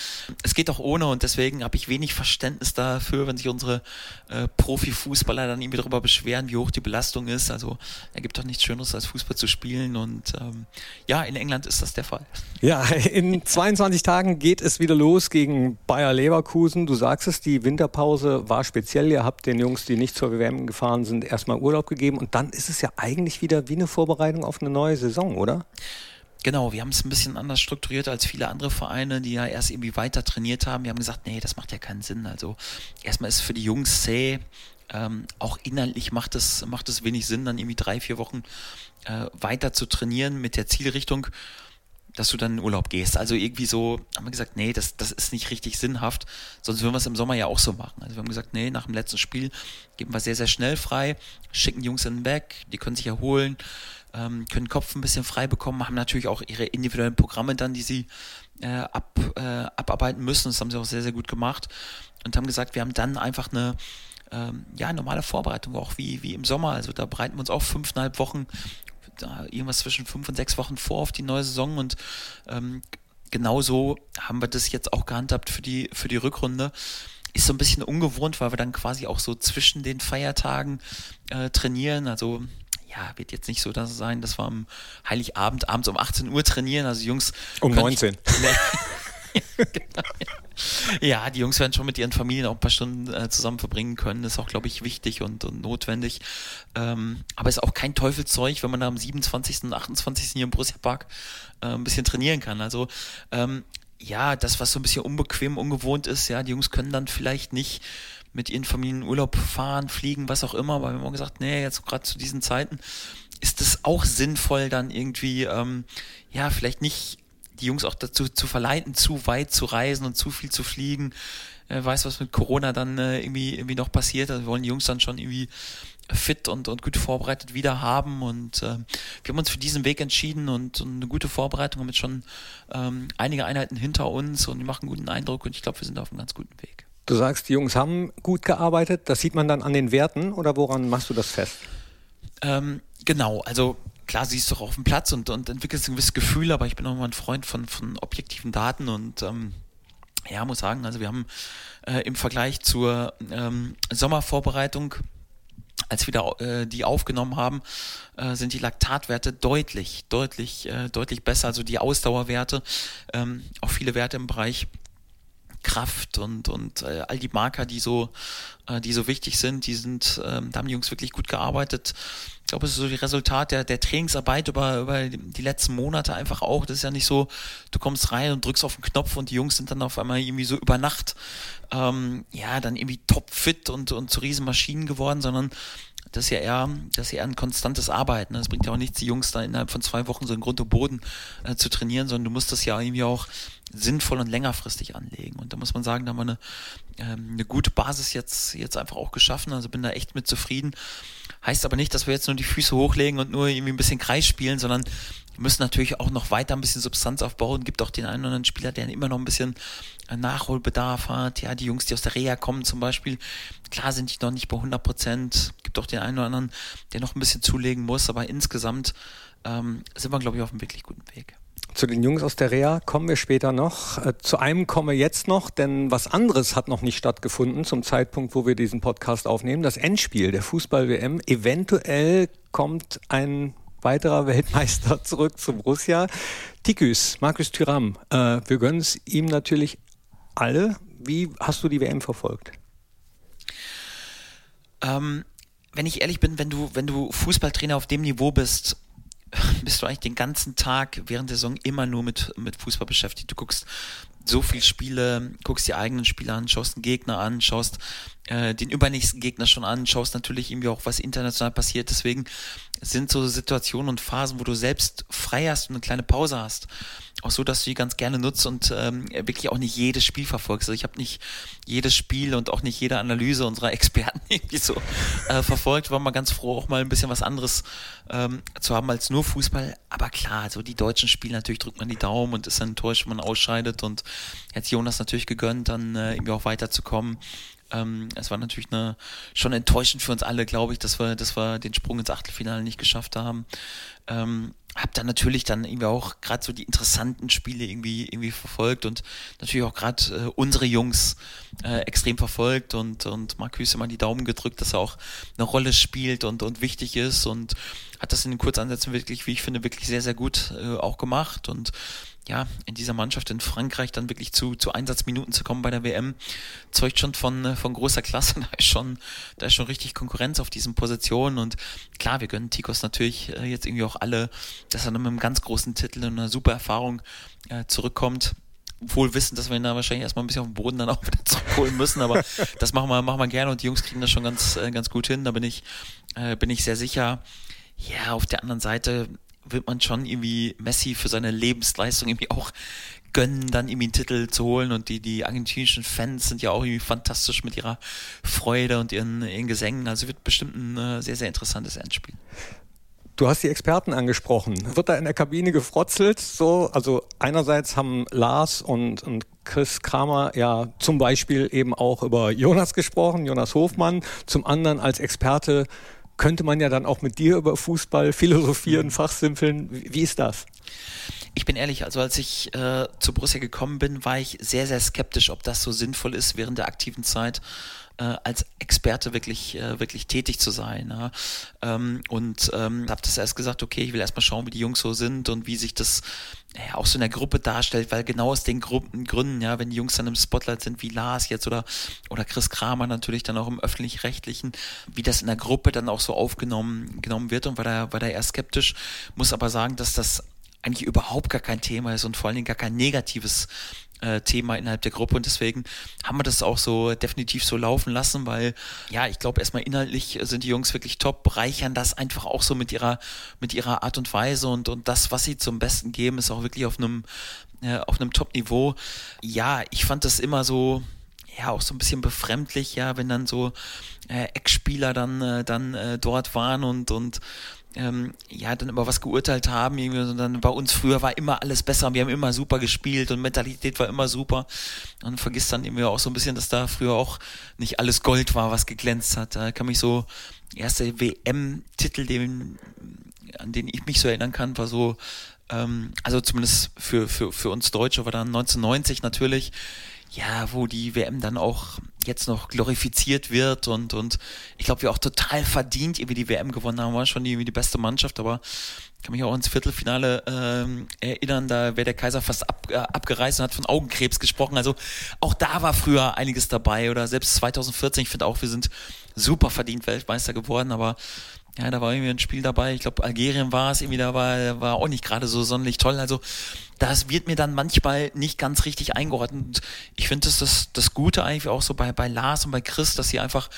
es geht auch ohne und deswegen habe ich wenig Verständnis dafür, wenn sich unsere äh, Profifußballer dann irgendwie darüber beschweren, wie hoch die Belastung ist. Also er gibt doch nichts Schöneres als Fußball zu spielen und ähm, ja, in England ist das der Fall. Ja, in 22 Tagen geht es wieder los gegen Bayer Leverkusen du sagst es, die Winterpause war speziell. Ihr habt den Jungs, die nicht zur WM gefahren sind, erstmal Urlaub gegeben. Und dann ist es ja eigentlich wieder wie eine Vorbereitung auf eine neue Saison, oder? Genau, wir haben es ein bisschen anders strukturiert als viele andere Vereine, die ja erst irgendwie weiter trainiert haben. Wir haben gesagt, nee, das macht ja keinen Sinn. Also erstmal ist es für die Jungs zäh. Ähm, auch inhaltlich macht es, macht es wenig Sinn, dann irgendwie drei, vier Wochen äh, weiter zu trainieren mit der Zielrichtung dass du dann in Urlaub gehst. Also irgendwie so, haben wir gesagt, nee, das, das ist nicht richtig sinnhaft, sonst würden wir es im Sommer ja auch so machen. Also wir haben gesagt, nee, nach dem letzten Spiel geben wir sehr, sehr schnell frei, schicken die Jungs den Weg, die können sich erholen, ähm, können Kopf ein bisschen frei bekommen, haben natürlich auch ihre individuellen Programme dann, die sie äh, ab, äh, abarbeiten müssen. Das haben sie auch sehr, sehr gut gemacht und haben gesagt, wir haben dann einfach eine ähm, ja, normale Vorbereitung, auch wie, wie im Sommer. Also da bereiten wir uns auch fünfeinhalb Wochen da irgendwas zwischen fünf und sechs Wochen vor auf die neue Saison und ähm, genauso haben wir das jetzt auch gehandhabt für die, für die Rückrunde. Ist so ein bisschen ungewohnt, weil wir dann quasi auch so zwischen den Feiertagen äh, trainieren. Also ja, wird jetzt nicht so das sein, dass wir am Heiligabend abends um 18 Uhr trainieren. Also Jungs. Um 19. Ich, ne, ja. die Jungs werden schon mit ihren Familien auch ein paar Stunden äh, zusammen verbringen können. Das ist auch, glaube ich, wichtig und, und notwendig. Ähm, aber ist auch kein Teufelszeug, wenn man da am 27. und 28. hier im Borussia Park äh, ein bisschen trainieren kann. Also ähm, ja, das, was so ein bisschen unbequem, ungewohnt ist, ja, die Jungs können dann vielleicht nicht mit ihren Familien Urlaub fahren, fliegen, was auch immer, aber wir haben auch gesagt, nee, jetzt gerade zu diesen Zeiten ist es auch sinnvoll, dann irgendwie, ähm, ja, vielleicht nicht die Jungs auch dazu zu verleiten, zu weit zu reisen und zu viel zu fliegen. Äh, weiß, was mit Corona dann äh, irgendwie, irgendwie noch passiert. Also wir wollen die Jungs dann schon irgendwie fit und, und gut vorbereitet wieder haben. Und äh, wir haben uns für diesen Weg entschieden und, und eine gute Vorbereitung haben jetzt schon ähm, einige Einheiten hinter uns und die machen einen guten Eindruck und ich glaube, wir sind auf einem ganz guten Weg. Du sagst, die Jungs haben gut gearbeitet. Das sieht man dann an den Werten oder woran machst du das fest? Ähm, genau, also klar siehst du auch auf dem Platz und, und entwickelst ein gewisses Gefühl, aber ich bin auch mal ein Freund von, von objektiven Daten und ähm, ja, muss sagen, also wir haben äh, im Vergleich zur ähm, Sommervorbereitung als wir da, äh, die aufgenommen haben, äh, sind die Laktatwerte deutlich, deutlich, äh, deutlich besser. Also die Ausdauerwerte, ähm, auch viele Werte im Bereich Kraft und, und äh, all die Marker, die so, äh, die so wichtig sind, die sind, ähm, da haben die Jungs wirklich gut gearbeitet. Ich glaube, es ist so die Resultat der, der Trainingsarbeit über, über die letzten Monate einfach auch. Das ist ja nicht so, du kommst rein und drückst auf den Knopf und die Jungs sind dann auf einmal irgendwie so über Nacht, ähm, ja, dann irgendwie topfit und, und zu Riesenmaschinen geworden, sondern das ist ja eher, das ist ja eher ein konstantes Arbeiten. Das bringt ja auch nichts, die Jungs da innerhalb von zwei Wochen so in Grund und Boden äh, zu trainieren, sondern du musst das ja irgendwie auch sinnvoll und längerfristig anlegen. Und da muss man sagen, da haben wir eine, ähm, eine gute Basis jetzt, jetzt einfach auch geschaffen. Also bin da echt mit zufrieden. Heißt aber nicht, dass wir jetzt nur die Füße hochlegen und nur irgendwie ein bisschen Kreis spielen, sondern müssen natürlich auch noch weiter ein bisschen Substanz aufbauen. Gibt auch den einen oder anderen Spieler, der immer noch ein bisschen äh, Nachholbedarf hat. Ja, die Jungs, die aus der Reha kommen zum Beispiel, klar sind die noch nicht bei 100 Prozent. Gibt auch den einen oder anderen, der noch ein bisschen zulegen muss, aber insgesamt ähm, sind wir, glaube ich, auf einem wirklich guten Weg. Zu den Jungs aus der Reha kommen wir später noch. Äh, zu einem kommen wir jetzt noch, denn was anderes hat noch nicht stattgefunden zum Zeitpunkt, wo wir diesen Podcast aufnehmen. Das Endspiel der Fußball-WM. Eventuell kommt ein weiterer Weltmeister zurück zu Borussia. Tikus, Markus Thüram, äh, wir gönnen es ihm natürlich alle. Wie hast du die WM verfolgt? Ähm, wenn ich ehrlich bin, wenn du, wenn du Fußballtrainer auf dem Niveau bist, bist du eigentlich den ganzen Tag während der Saison immer nur mit, mit Fußball beschäftigt. Du guckst so viele Spiele, guckst die eigenen Spiele an, schaust einen Gegner an, schaust äh, den übernächsten Gegner schon an, schaust natürlich irgendwie auch, was international passiert. Deswegen sind so Situationen und Phasen, wo du selbst frei hast und eine kleine Pause hast. Auch so, dass du die ganz gerne nutzt und ähm, wirklich auch nicht jedes Spiel verfolgst. Also ich habe nicht jedes Spiel und auch nicht jede Analyse unserer Experten irgendwie so äh, verfolgt. War mal ganz froh, auch mal ein bisschen was anderes ähm, zu haben als nur Fußball. Aber klar, so die deutschen Spiele, natürlich drückt man die Daumen und ist enttäuscht, wenn man ausscheidet. Und jetzt Jonas natürlich gegönnt, dann äh, irgendwie auch weiterzukommen. Ähm, es war natürlich eine, schon enttäuschend für uns alle, glaube ich, dass wir, dass wir den Sprung ins Achtelfinale nicht geschafft haben. Ähm, hab dann natürlich dann irgendwie auch gerade so die interessanten Spiele irgendwie irgendwie verfolgt und natürlich auch gerade äh, unsere Jungs äh, extrem verfolgt und und Marcus immer die Daumen gedrückt, dass er auch eine Rolle spielt und und wichtig ist und hat das in den Kurzansätzen wirklich, wie ich finde, wirklich sehr sehr gut äh, auch gemacht und ja, in dieser Mannschaft in Frankreich dann wirklich zu, zu Einsatzminuten zu kommen bei der WM, zeugt schon von, äh, von großer Klasse. Da ist schon, da ist schon richtig Konkurrenz auf diesen Positionen. Und klar, wir gönnen Tikos natürlich äh, jetzt irgendwie auch alle, dass er dann mit einem ganz großen Titel und einer super Erfahrung äh, zurückkommt. Wohl wissen, dass wir ihn da wahrscheinlich erstmal ein bisschen auf dem Boden dann auch wieder zurückholen müssen, aber das machen wir, machen wir gerne und die Jungs kriegen das schon ganz, äh, ganz gut hin. Da bin ich, äh, bin ich sehr sicher. Ja, auf der anderen Seite wird man schon irgendwie Messi für seine Lebensleistung irgendwie auch gönnen, dann irgendwie einen Titel zu holen. Und die, die argentinischen Fans sind ja auch irgendwie fantastisch mit ihrer Freude und ihren, ihren Gesängen. Also wird bestimmt ein äh, sehr, sehr interessantes Endspiel. Du hast die Experten angesprochen. Wird da in der Kabine gefrotzelt? So, also einerseits haben Lars und, und Chris Kramer ja zum Beispiel eben auch über Jonas gesprochen, Jonas Hofmann. Zum anderen als Experte könnte man ja dann auch mit dir über Fußball philosophieren, mhm. fachsimpeln. Wie ist das? Ich bin ehrlich, also als ich äh, zu Borussia gekommen bin, war ich sehr, sehr skeptisch, ob das so sinnvoll ist während der aktiven Zeit äh, als Experte wirklich, äh, wirklich tätig zu sein. Ja. Ähm, und ähm, habe das erst gesagt, okay, ich will erstmal schauen, wie die Jungs so sind und wie sich das ja, auch so in der Gruppe darstellt, weil genau aus den Gruppengründen, ja, wenn die Jungs dann im Spotlight sind, wie Lars jetzt oder, oder Chris Kramer natürlich dann auch im öffentlich-rechtlichen, wie das in der Gruppe dann auch so aufgenommen genommen wird und war da, war da eher skeptisch, muss aber sagen, dass das eigentlich überhaupt gar kein Thema ist und vor allen Dingen gar kein negatives äh, Thema innerhalb der Gruppe und deswegen haben wir das auch so definitiv so laufen lassen, weil ja, ich glaube erstmal inhaltlich sind die Jungs wirklich top, bereichern das einfach auch so mit ihrer mit ihrer Art und Weise und und das, was sie zum Besten geben, ist auch wirklich auf einem äh, auf einem Top-Niveau. Ja, ich fand das immer so ja auch so ein bisschen befremdlich, ja, wenn dann so äh, Ex-Spieler dann äh, dann äh, dort waren und und ähm, ja, dann immer was geurteilt haben. Irgendwie, und dann bei uns früher war immer alles besser, wir haben immer super gespielt und Mentalität war immer super. Und vergisst dann irgendwie auch so ein bisschen, dass da früher auch nicht alles Gold war, was geglänzt hat. Da kann mich so, erste WM-Titel, den, an den ich mich so erinnern kann, war so, ähm, also zumindest für, für, für uns Deutsche war dann 1990 natürlich, ja, wo die WM dann auch jetzt noch glorifiziert wird und, und ich glaube, wir auch total verdient irgendwie die WM gewonnen haben, war schon die, die beste Mannschaft, aber kann mich auch ins Viertelfinale ähm, erinnern, da wäre der Kaiser fast ab, äh, abgereist und hat von Augenkrebs gesprochen. Also auch da war früher einiges dabei oder selbst 2014, ich finde auch, wir sind super verdient Weltmeister geworden, aber ja, da war irgendwie ein Spiel dabei, ich glaube Algerien war es, irgendwie da war, auch nicht gerade so sonderlich toll. Also das wird mir dann manchmal nicht ganz richtig eingeordnet. Ich finde das, das das Gute eigentlich auch so bei, bei Lars und bei Chris, dass sie einfach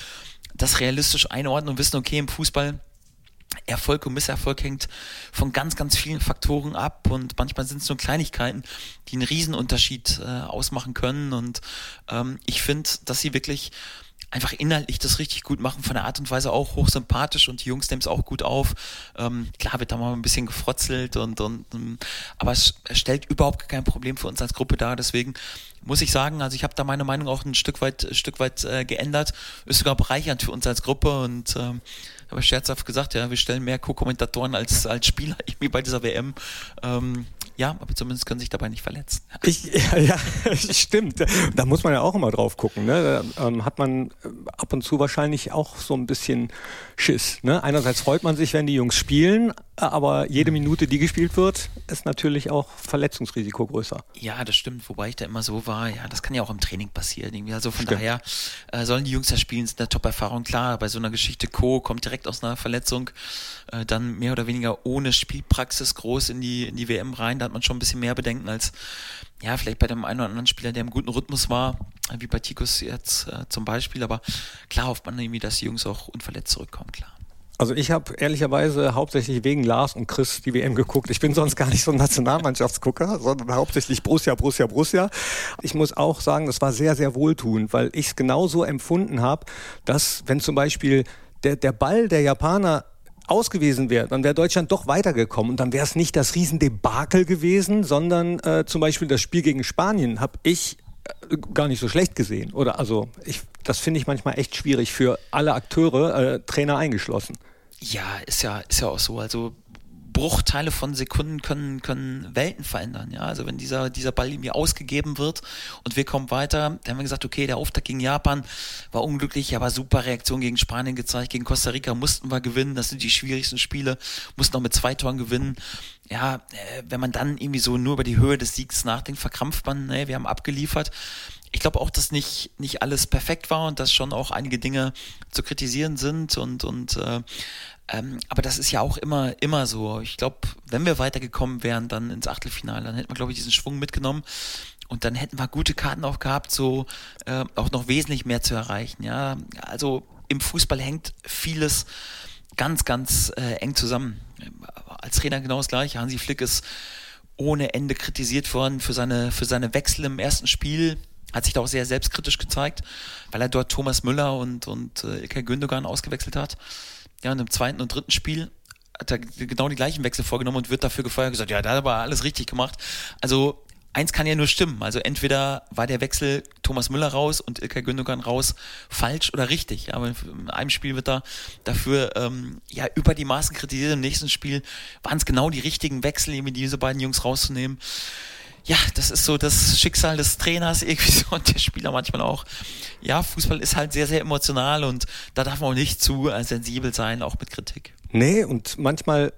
das realistisch einordnen und wissen, okay, im Fußball Erfolg und Misserfolg hängt von ganz, ganz vielen Faktoren ab und manchmal sind es nur Kleinigkeiten, die einen Riesenunterschied äh, ausmachen können. Und ähm, ich finde, dass sie wirklich einfach inhaltlich das richtig gut machen, von der Art und Weise auch hochsympathisch und die Jungs nehmen es auch gut auf. Ähm, klar wird da mal ein bisschen gefrotzelt und, und ähm, aber es, es stellt überhaupt kein Problem für uns als Gruppe dar. Deswegen muss ich sagen, also ich habe da meine Meinung auch ein Stück weit, Stück weit äh, geändert. Ist sogar bereichernd für uns als Gruppe und ähm, habe scherzhaft gesagt, ja, wir stellen mehr Co-Kommentatoren als, als Spieler irgendwie bei dieser WM. Ähm, ja, aber zumindest können sich dabei nicht verletzen. Ich, ja, ja, stimmt. Da muss man ja auch immer drauf gucken. Ne? Da ähm, hat man äh, ab und zu wahrscheinlich auch so ein bisschen Schiss. Ne? Einerseits freut man sich, wenn die Jungs spielen, aber jede Minute, die gespielt wird, ist natürlich auch Verletzungsrisiko größer. Ja, das stimmt. Wobei ich da immer so war, ja, das kann ja auch im Training passieren. Irgendwie. Also von stimmt. daher äh, sollen die Jungs ja spielen, ist eine Top-Erfahrung. Klar, bei so einer Geschichte Co. kommt direkt aus einer Verletzung, äh, dann mehr oder weniger ohne Spielpraxis groß in die, in die WM rein. Da hat man schon ein bisschen mehr Bedenken als, ja, vielleicht bei dem einen oder anderen Spieler, der im guten Rhythmus war, wie bei Tikus jetzt äh, zum Beispiel. Aber klar hofft man irgendwie, dass die Jungs auch unverletzt zurückkommen, klar. Also ich habe ehrlicherweise hauptsächlich wegen Lars und Chris die WM geguckt. Ich bin sonst gar nicht so ein Nationalmannschaftsgucker, sondern hauptsächlich Borussia, Borussia, Borussia. Ich muss auch sagen, das war sehr, sehr wohltuend, weil ich es genauso empfunden habe, dass wenn zum Beispiel der, der Ball der Japaner ausgewiesen wäre, dann wäre Deutschland doch weitergekommen und dann wäre es nicht das Riesendebakel gewesen, sondern äh, zum Beispiel das Spiel gegen Spanien habe ich äh, gar nicht so schlecht gesehen. Oder also ich, das finde ich manchmal echt schwierig für alle Akteure, äh, Trainer eingeschlossen. Ja, ist ja, ist ja auch so. Also Bruchteile von Sekunden können, können Welten verändern. Ja, also wenn dieser, dieser Ball irgendwie ausgegeben wird und wir kommen weiter, dann haben wir gesagt, okay, der Auftakt gegen Japan war unglücklich, aber super Reaktion gegen Spanien gezeigt, gegen Costa Rica mussten wir gewinnen, das sind die schwierigsten Spiele, mussten auch mit zwei Toren gewinnen. Ja, äh, wenn man dann irgendwie so nur über die Höhe des Siegs nachdenkt, verkrampft man, ne, wir haben abgeliefert ich glaube auch, dass nicht, nicht alles perfekt war und dass schon auch einige Dinge zu kritisieren sind und, und äh, ähm, aber das ist ja auch immer, immer so. Ich glaube, wenn wir weitergekommen wären, dann ins Achtelfinale, dann hätten wir, glaube ich, diesen Schwung mitgenommen. Und dann hätten wir gute Karten auch gehabt, so äh, auch noch wesentlich mehr zu erreichen. Ja, also im Fußball hängt vieles ganz, ganz äh, eng zusammen. Als Trainer genau das gleiche. Hansi Flick ist ohne Ende kritisiert worden für seine, für seine Wechsel im ersten Spiel. Hat sich da auch sehr selbstkritisch gezeigt, weil er dort Thomas Müller und, und äh, Ilkay Gündogan ausgewechselt hat ja, und im zweiten und dritten Spiel hat er genau die gleichen Wechsel vorgenommen und wird dafür gefeuert gesagt, ja, da hat er aber alles richtig gemacht. Also eins kann ja nur stimmen. Also entweder war der Wechsel Thomas Müller raus und Ilkay Gündogan raus falsch oder richtig. Aber in einem Spiel wird er dafür ähm, ja über die Maßen kritisiert. Im nächsten Spiel waren es genau die richtigen Wechsel, eben diese beiden Jungs rauszunehmen ja, das ist so das Schicksal des Trainers irgendwie so und der Spieler manchmal auch. Ja, Fußball ist halt sehr, sehr emotional und da darf man auch nicht zu äh, sensibel sein, auch mit Kritik. Nee, und manchmal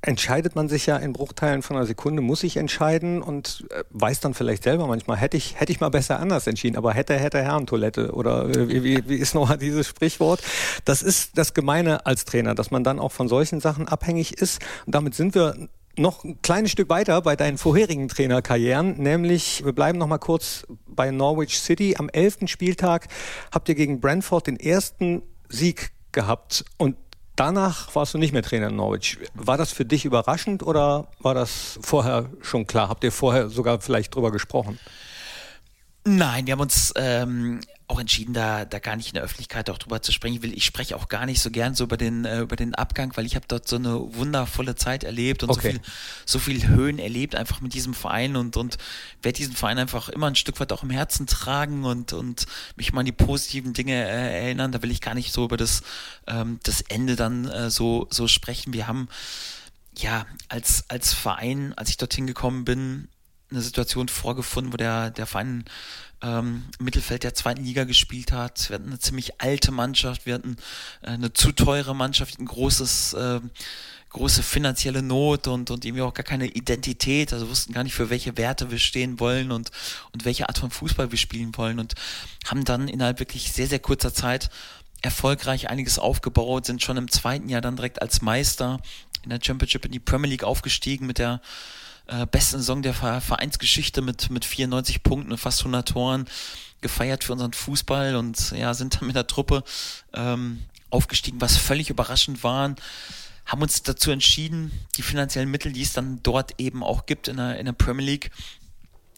entscheidet man sich ja in Bruchteilen von einer Sekunde, muss ich entscheiden und äh, weiß dann vielleicht selber manchmal, hätte ich, hätte ich mal besser anders entschieden, aber hätte, hätte Herrentoilette oder äh, wie, wie, wie ist noch dieses Sprichwort? Das ist das Gemeine als Trainer, dass man dann auch von solchen Sachen abhängig ist und damit sind wir noch ein kleines Stück weiter bei deinen vorherigen Trainerkarrieren, nämlich wir bleiben noch mal kurz bei Norwich City. Am elften Spieltag habt ihr gegen Brentford den ersten Sieg gehabt und danach warst du nicht mehr Trainer in Norwich. War das für dich überraschend oder war das vorher schon klar? Habt ihr vorher sogar vielleicht drüber gesprochen? Nein, wir haben uns ähm, auch entschieden, da, da gar nicht in der Öffentlichkeit auch drüber zu sprechen. Ich, will, ich spreche auch gar nicht so gern so über den, äh, über den Abgang, weil ich habe dort so eine wundervolle Zeit erlebt und okay. so, viel, so viel Höhen erlebt, einfach mit diesem Verein und, und werde diesen Verein einfach immer ein Stück weit auch im Herzen tragen und, und mich mal an die positiven Dinge äh, erinnern. Da will ich gar nicht so über das, ähm, das Ende dann äh, so, so sprechen. Wir haben ja als, als Verein, als ich dorthin gekommen bin, eine Situation vorgefunden, wo der, der Verein ähm, Mittelfeld der zweiten Liga gespielt hat. Wir hatten eine ziemlich alte Mannschaft, wir hatten äh, eine zu teure Mannschaft, ein großes, äh, große finanzielle Not und, und irgendwie auch gar keine Identität, also wussten gar nicht, für welche Werte wir stehen wollen und, und welche Art von Fußball wir spielen wollen und haben dann innerhalb wirklich sehr, sehr kurzer Zeit erfolgreich einiges aufgebaut, sind schon im zweiten Jahr dann direkt als Meister in der Championship in die Premier League aufgestiegen mit der äh, besten Saison der Vereinsgeschichte mit, mit 94 Punkten und fast 100 Toren gefeiert für unseren Fußball und ja, sind dann mit der Truppe ähm, aufgestiegen, was völlig überraschend waren. Haben uns dazu entschieden, die finanziellen Mittel, die es dann dort eben auch gibt in der, in der Premier League,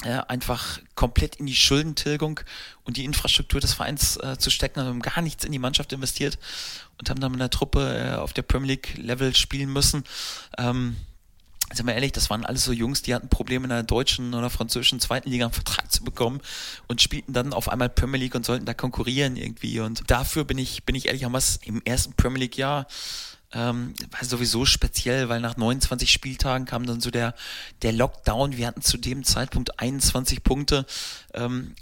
äh, einfach komplett in die Schuldentilgung und die Infrastruktur des Vereins äh, zu stecken. Also haben gar nichts in die Mannschaft investiert und haben dann mit der Truppe äh, auf der Premier League Level spielen müssen. Ähm, sind wir ehrlich, das waren alles so Jungs, die hatten Probleme in der deutschen oder französischen zweiten Liga einen Vertrag zu bekommen und spielten dann auf einmal Premier League und sollten da konkurrieren irgendwie. Und dafür bin ich, bin ich ehrlich, haben wir es im ersten Premier League Jahr ähm, war sowieso speziell, weil nach 29 Spieltagen kam dann so der, der Lockdown. Wir hatten zu dem Zeitpunkt 21 Punkte. Ähm,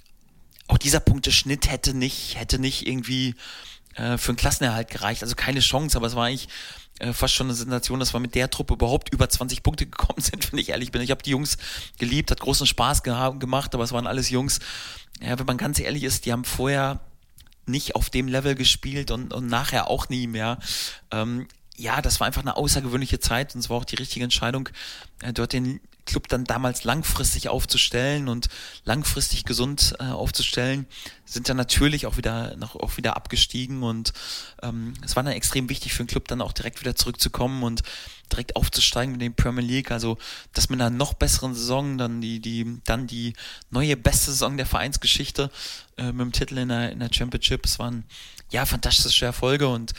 auch dieser Punkteschnitt hätte nicht, hätte nicht irgendwie äh, für einen Klassenerhalt gereicht. Also keine Chance, aber es war eigentlich äh, fast schon eine Sensation, dass wir mit der Truppe überhaupt über 20 Punkte gekommen sind, wenn ich ehrlich bin. Ich habe die Jungs geliebt, hat großen Spaß gemacht, aber es waren alles Jungs. Ja, wenn man ganz ehrlich ist, die haben vorher nicht auf dem Level gespielt und, und nachher auch nie mehr. Ähm, ja, das war einfach eine außergewöhnliche Zeit und es war auch die richtige Entscheidung, äh, dort den Club dann damals langfristig aufzustellen und langfristig gesund äh, aufzustellen, sind dann natürlich auch wieder noch auch wieder abgestiegen und ähm, es war dann extrem wichtig für den Club dann auch direkt wieder zurückzukommen und direkt aufzusteigen mit dem Premier League. Also das mit einer noch besseren Saison, dann die die dann die neue beste Saison der Vereinsgeschichte äh, mit dem Titel in der in der Championship. Es waren ja fantastische Erfolge und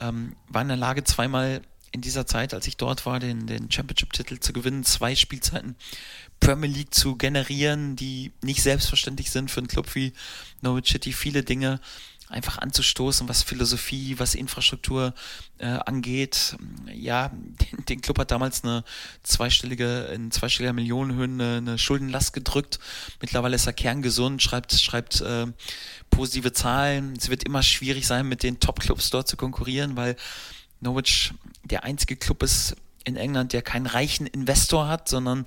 ähm, war in der Lage zweimal in dieser Zeit, als ich dort war, den, den Championship-Titel zu gewinnen, zwei Spielzeiten Premier League zu generieren, die nicht selbstverständlich sind für einen Club wie Norwich City. Viele Dinge einfach anzustoßen, was Philosophie, was Infrastruktur äh, angeht. Ja, den, den, Club hat damals eine zweistellige, in zweistelliger Millionenhöhen eine, eine Schuldenlast gedrückt. Mittlerweile ist er kerngesund, schreibt, schreibt äh, positive Zahlen. Es wird immer schwierig sein, mit den Top-Clubs dort zu konkurrieren, weil Norwich der einzige Club ist in England, der keinen reichen Investor hat, sondern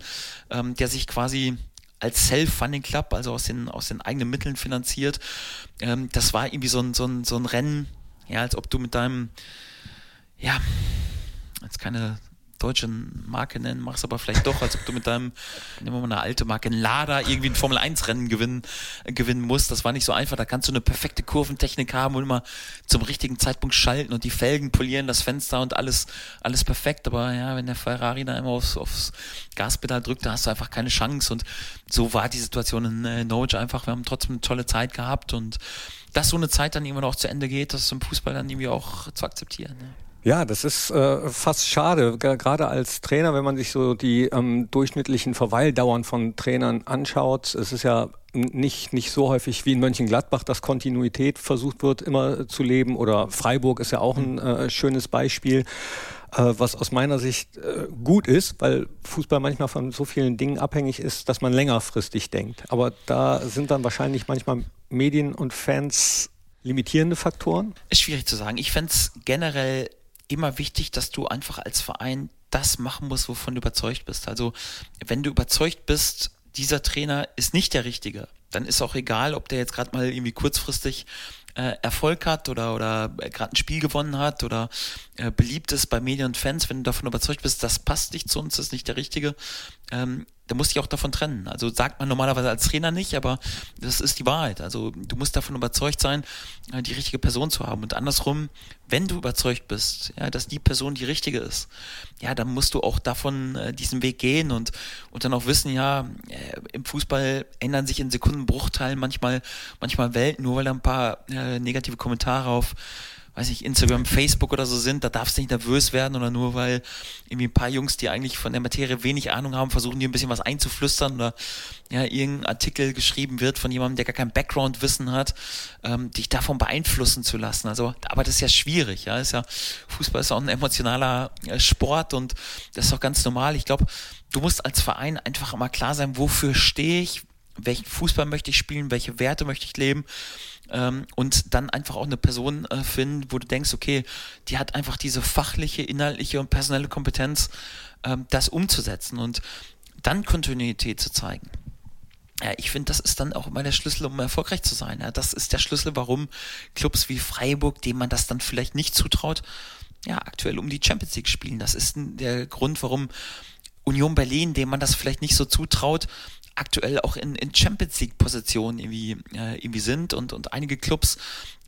ähm, der sich quasi als Self-Funding Club, also aus den, aus den eigenen Mitteln finanziert. Ähm, das war irgendwie so ein, so, ein, so ein Rennen, ja, als ob du mit deinem, ja, jetzt keine deutsche Marke nennen, machst aber vielleicht doch, als ob du mit deinem, nehmen wir mal eine alte Marke, ein Lada irgendwie ein Formel-1-Rennen gewinnen, gewinnen musst. Das war nicht so einfach. Da kannst du eine perfekte Kurventechnik haben und immer zum richtigen Zeitpunkt schalten und die Felgen polieren, das Fenster und alles, alles perfekt. Aber ja, wenn der Ferrari da immer aufs, aufs Gaspedal drückt, da hast du einfach keine Chance. Und so war die Situation in äh, Norwich einfach. Wir haben trotzdem eine tolle Zeit gehabt und dass so eine Zeit dann irgendwann auch zu Ende geht, das ist im Fußball dann irgendwie auch zu akzeptieren. Ja. Ja, das ist äh, fast schade, gerade als Trainer, wenn man sich so die ähm, durchschnittlichen Verweildauern von Trainern anschaut. Es ist ja nicht, nicht so häufig wie in Mönchengladbach, dass Kontinuität versucht wird, immer zu leben. Oder Freiburg ist ja auch ein äh, schönes Beispiel, äh, was aus meiner Sicht äh, gut ist, weil Fußball manchmal von so vielen Dingen abhängig ist, dass man längerfristig denkt. Aber da sind dann wahrscheinlich manchmal Medien und Fans limitierende Faktoren? Ist schwierig zu sagen. Ich fände es generell immer wichtig, dass du einfach als Verein das machen musst, wovon du überzeugt bist. Also wenn du überzeugt bist, dieser Trainer ist nicht der Richtige, dann ist auch egal, ob der jetzt gerade mal irgendwie kurzfristig äh, Erfolg hat oder, oder gerade ein Spiel gewonnen hat oder äh, beliebt ist bei Medien und Fans, wenn du davon überzeugt bist, das passt nicht zu uns, das ist nicht der Richtige, ähm, da musst du dich auch davon trennen. Also sagt man normalerweise als Trainer nicht, aber das ist die Wahrheit. Also du musst davon überzeugt sein, äh, die richtige Person zu haben. Und andersrum, wenn du überzeugt bist, ja, dass die Person die richtige ist, ja, dann musst du auch davon äh, diesen Weg gehen und, und dann auch wissen, ja, äh, im Fußball ändern sich in Sekundenbruchteilen manchmal, manchmal Welten, nur weil da ein paar äh, negative Kommentare auf weiß ich, Instagram, Facebook oder so sind, da darfst du nicht nervös werden oder nur weil irgendwie ein paar Jungs, die eigentlich von der Materie wenig Ahnung haben, versuchen dir ein bisschen was einzuflüstern oder ja, irgendein Artikel geschrieben wird von jemandem, der gar kein Background-Wissen hat, ähm, dich davon beeinflussen zu lassen. Also, aber das ist ja schwierig, ja. Ist ja, Fußball ist auch ein emotionaler äh, Sport und das ist auch ganz normal. Ich glaube, du musst als Verein einfach immer klar sein, wofür stehe ich, welchen Fußball möchte ich spielen, welche Werte möchte ich leben ähm, und dann einfach auch eine Person äh, finden, wo du denkst, okay, die hat einfach diese fachliche, inhaltliche und personelle Kompetenz, ähm, das umzusetzen und dann Kontinuität zu zeigen. Ja, ich finde, das ist dann auch immer der Schlüssel, um erfolgreich zu sein. Ja, das ist der Schlüssel, warum Clubs wie Freiburg, dem man das dann vielleicht nicht zutraut, ja, aktuell um die Champions League spielen. Das ist der Grund, warum Union Berlin, dem man das vielleicht nicht so zutraut, aktuell auch in, in Champions League Positionen irgendwie, äh, irgendwie sind und, und einige Clubs,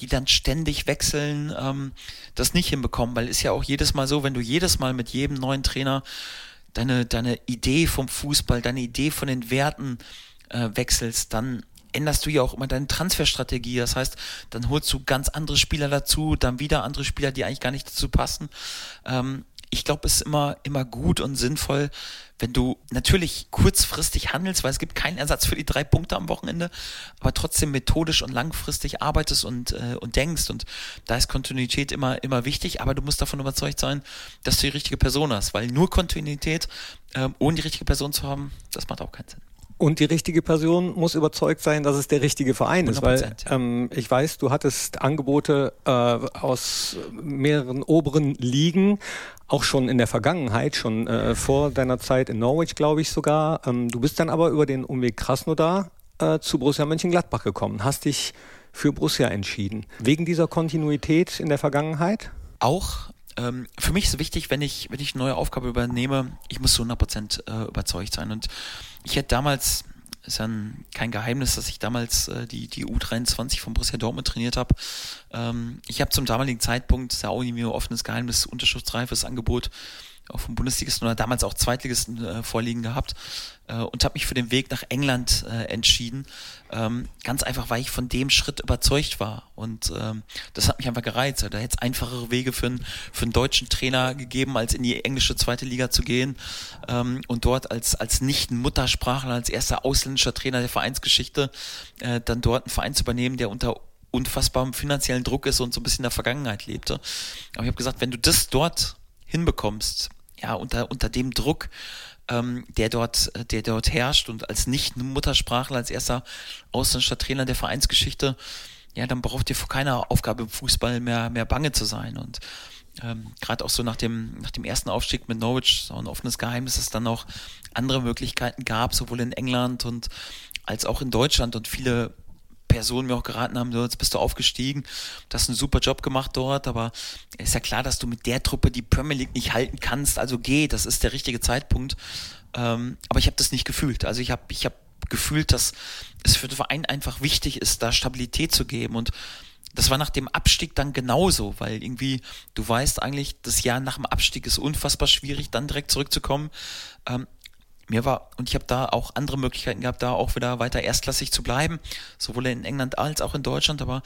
die dann ständig wechseln, ähm, das nicht hinbekommen, weil ist ja auch jedes Mal so, wenn du jedes Mal mit jedem neuen Trainer deine, deine Idee vom Fußball, deine Idee von den Werten äh, wechselst, dann änderst du ja auch immer deine Transferstrategie. Das heißt, dann holst du ganz andere Spieler dazu, dann wieder andere Spieler, die eigentlich gar nicht dazu passen. Ähm, ich glaube, es ist immer, immer gut und sinnvoll, wenn du natürlich kurzfristig handelst, weil es gibt keinen Ersatz für die drei Punkte am Wochenende, aber trotzdem methodisch und langfristig arbeitest und, äh, und denkst. Und da ist Kontinuität immer, immer wichtig, aber du musst davon überzeugt sein, dass du die richtige Person hast, weil nur Kontinuität, äh, ohne die richtige Person zu haben, das macht auch keinen Sinn. Und die richtige Person muss überzeugt sein, dass es der richtige Verein ist, weil ähm, ich weiß, du hattest Angebote äh, aus mehreren oberen Ligen, auch schon in der Vergangenheit, schon äh, vor deiner Zeit in Norwich, glaube ich sogar. Ähm, du bist dann aber über den Umweg Krasnodar äh, zu Borussia Mönchengladbach gekommen, hast dich für Borussia entschieden. Wegen dieser Kontinuität in der Vergangenheit? Auch ähm, für mich ist es wichtig, wenn ich, wenn ich eine neue Aufgabe übernehme, ich muss zu 100% äh, überzeugt sein. Und ich hätte damals, ist ja ein, kein Geheimnis, dass ich damals äh, die, die U23 von Borussia Dortmund trainiert habe. Ähm, ich habe zum damaligen Zeitpunkt, ist ja auch irgendwie ein offenes Geheimnis, unterschriftsreifes Angebot auch vom Bundesligisten oder damals auch Zweitligisten äh, vorliegen gehabt äh, und habe mich für den Weg nach England äh, entschieden. Ähm, ganz einfach, weil ich von dem Schritt überzeugt war. Und ähm, das hat mich einfach gereizt. Da hätte es einfachere Wege für, einen für einen deutschen Trainer gegeben, als in die englische zweite Liga zu gehen ähm, und dort als, als Nicht-Muttersprachler, als erster ausländischer Trainer der Vereinsgeschichte äh, dann dort einen Verein zu übernehmen, der unter unfassbarem finanziellen Druck ist und so ein bisschen in der Vergangenheit lebte. Aber ich habe gesagt, wenn du das dort hinbekommst, ja, unter, unter dem Druck, ähm, der dort, der dort herrscht und als Nicht-Muttersprachler, als erster ausländischer Trainer der Vereinsgeschichte, ja, dann braucht ihr vor keiner Aufgabe im Fußball mehr, mehr bange zu sein. Und ähm, gerade auch so nach dem, nach dem ersten Aufstieg mit Norwich, so ein offenes Geheimnis, dass es dann auch andere Möglichkeiten gab, sowohl in England und als auch in Deutschland und viele Personen mir auch geraten haben, so, jetzt bist du aufgestiegen, du hast einen super Job gemacht dort, aber ist ja klar, dass du mit der Truppe die Premier League nicht halten kannst, also geh, das ist der richtige Zeitpunkt. Ähm, aber ich habe das nicht gefühlt. Also ich habe ich hab gefühlt, dass es für den Verein einfach wichtig ist, da Stabilität zu geben und das war nach dem Abstieg dann genauso, weil irgendwie, du weißt eigentlich, das Jahr nach dem Abstieg ist unfassbar schwierig, dann direkt zurückzukommen. Ähm, mir war, und ich habe da auch andere Möglichkeiten gehabt, da auch wieder weiter erstklassig zu bleiben, sowohl in England als auch in Deutschland, aber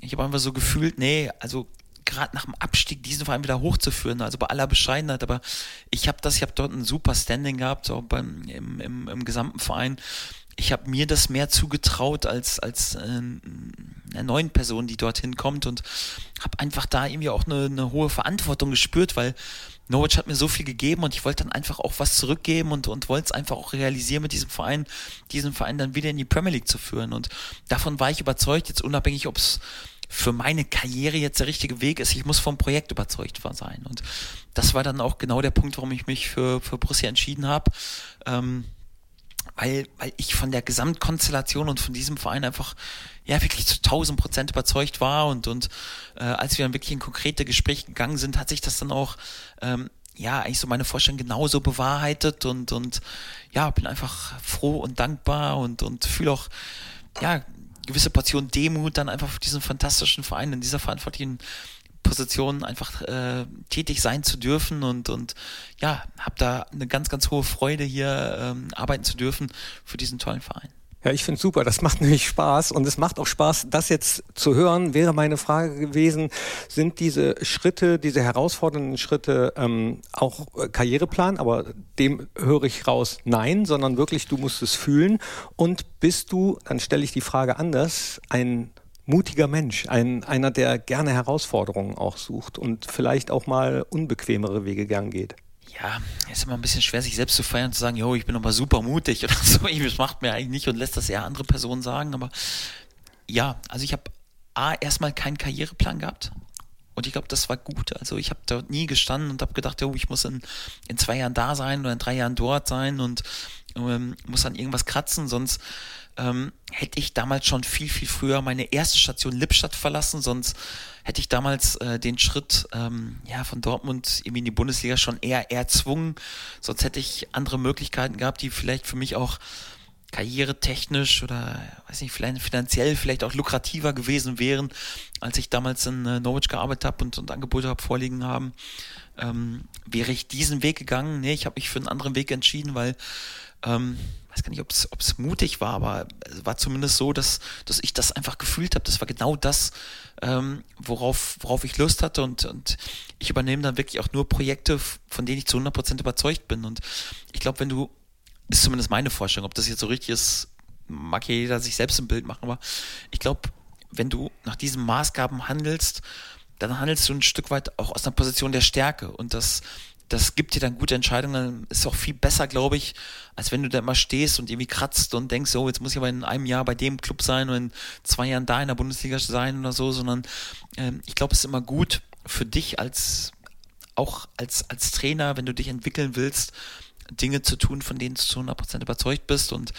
ich habe einfach so gefühlt, nee, also gerade nach dem Abstieg diesen Verein wieder hochzuführen, also bei aller Bescheidenheit, aber ich habe das, ich habe dort ein super Standing gehabt, so beim, im, im, im gesamten Verein. Ich habe mir das mehr zugetraut als, als äh, einer neuen Person, die dorthin kommt und habe einfach da irgendwie auch eine, eine hohe Verantwortung gespürt, weil Norwich hat mir so viel gegeben und ich wollte dann einfach auch was zurückgeben und, und wollte es einfach auch realisieren mit diesem Verein, diesen Verein dann wieder in die Premier League zu führen. Und davon war ich überzeugt, jetzt unabhängig, ob es für meine Karriere jetzt der richtige Weg ist. Ich muss vom Projekt überzeugt sein. Und das war dann auch genau der Punkt, warum ich mich für, für Borussia entschieden habe. Ähm, weil, weil ich von der Gesamtkonstellation und von diesem Verein einfach ja wirklich zu 1000 Prozent überzeugt war und und äh, als wir dann wirklich in konkrete Gespräche gegangen sind, hat sich das dann auch ähm, ja eigentlich so meine Vorstellung genauso bewahrheitet und und ja bin einfach froh und dankbar und und fühle auch ja gewisse Portion Demut dann einfach für diesen fantastischen Verein in dieser verantwortlichen Position einfach äh, tätig sein zu dürfen und und ja, habe da eine ganz ganz hohe Freude hier ähm, arbeiten zu dürfen für diesen tollen Verein. Ja, ich finde super. Das macht nämlich Spaß und es macht auch Spaß, das jetzt zu hören. Wäre meine Frage gewesen, sind diese Schritte, diese herausfordernden Schritte ähm, auch Karriereplan? Aber dem höre ich raus, nein, sondern wirklich, du musst es fühlen. Und bist du, dann stelle ich die Frage anders, ein mutiger Mensch, ein, einer, der gerne Herausforderungen auch sucht und vielleicht auch mal unbequemere Wege gern geht. Ja, ist immer ein bisschen schwer, sich selbst zu feiern und zu sagen, jo, ich bin aber super mutig oder so. Das macht mir eigentlich nicht und lässt das eher andere Personen sagen. Aber ja, also ich habe A, erstmal keinen Karriereplan gehabt. Und ich glaube, das war gut. Also ich habe dort nie gestanden und habe gedacht, jo, ich muss in, in zwei Jahren da sein oder in drei Jahren dort sein und ähm, muss an irgendwas kratzen, sonst ähm, hätte ich damals schon viel, viel früher meine erste Station Lippstadt verlassen, sonst hätte ich damals äh, den Schritt ähm, ja, von Dortmund irgendwie in die Bundesliga schon eher erzwungen. Sonst hätte ich andere Möglichkeiten gehabt, die vielleicht für mich auch karrieretechnisch oder weiß nicht, vielleicht finanziell vielleicht auch lukrativer gewesen wären, als ich damals in äh, Norwich gearbeitet habe und, und Angebote habe vorliegen haben. Ähm, wäre ich diesen Weg gegangen, nee, ich habe mich für einen anderen Weg entschieden, weil ähm, weiß gar nicht, ob es mutig war, aber es war zumindest so, dass, dass ich das einfach gefühlt habe. Das war genau das, ähm, worauf, worauf ich Lust hatte und, und ich übernehme dann wirklich auch nur Projekte, von denen ich zu 100% überzeugt bin. Und ich glaube, wenn du, ist zumindest meine Vorstellung, ob das jetzt so richtig ist, mag jeder sich selbst ein Bild machen, aber ich glaube, wenn du nach diesen Maßgaben handelst, dann handelst du ein Stück weit auch aus einer Position der Stärke und das das gibt dir dann gute Entscheidungen, ist auch viel besser, glaube ich, als wenn du da immer stehst und irgendwie kratzt und denkst, so, jetzt muss ich aber in einem Jahr bei dem Club sein und in zwei Jahren da in der Bundesliga sein oder so, sondern ähm, ich glaube, es ist immer gut für dich als, auch als, als Trainer, wenn du dich entwickeln willst, Dinge zu tun, von denen du zu 100% überzeugt bist und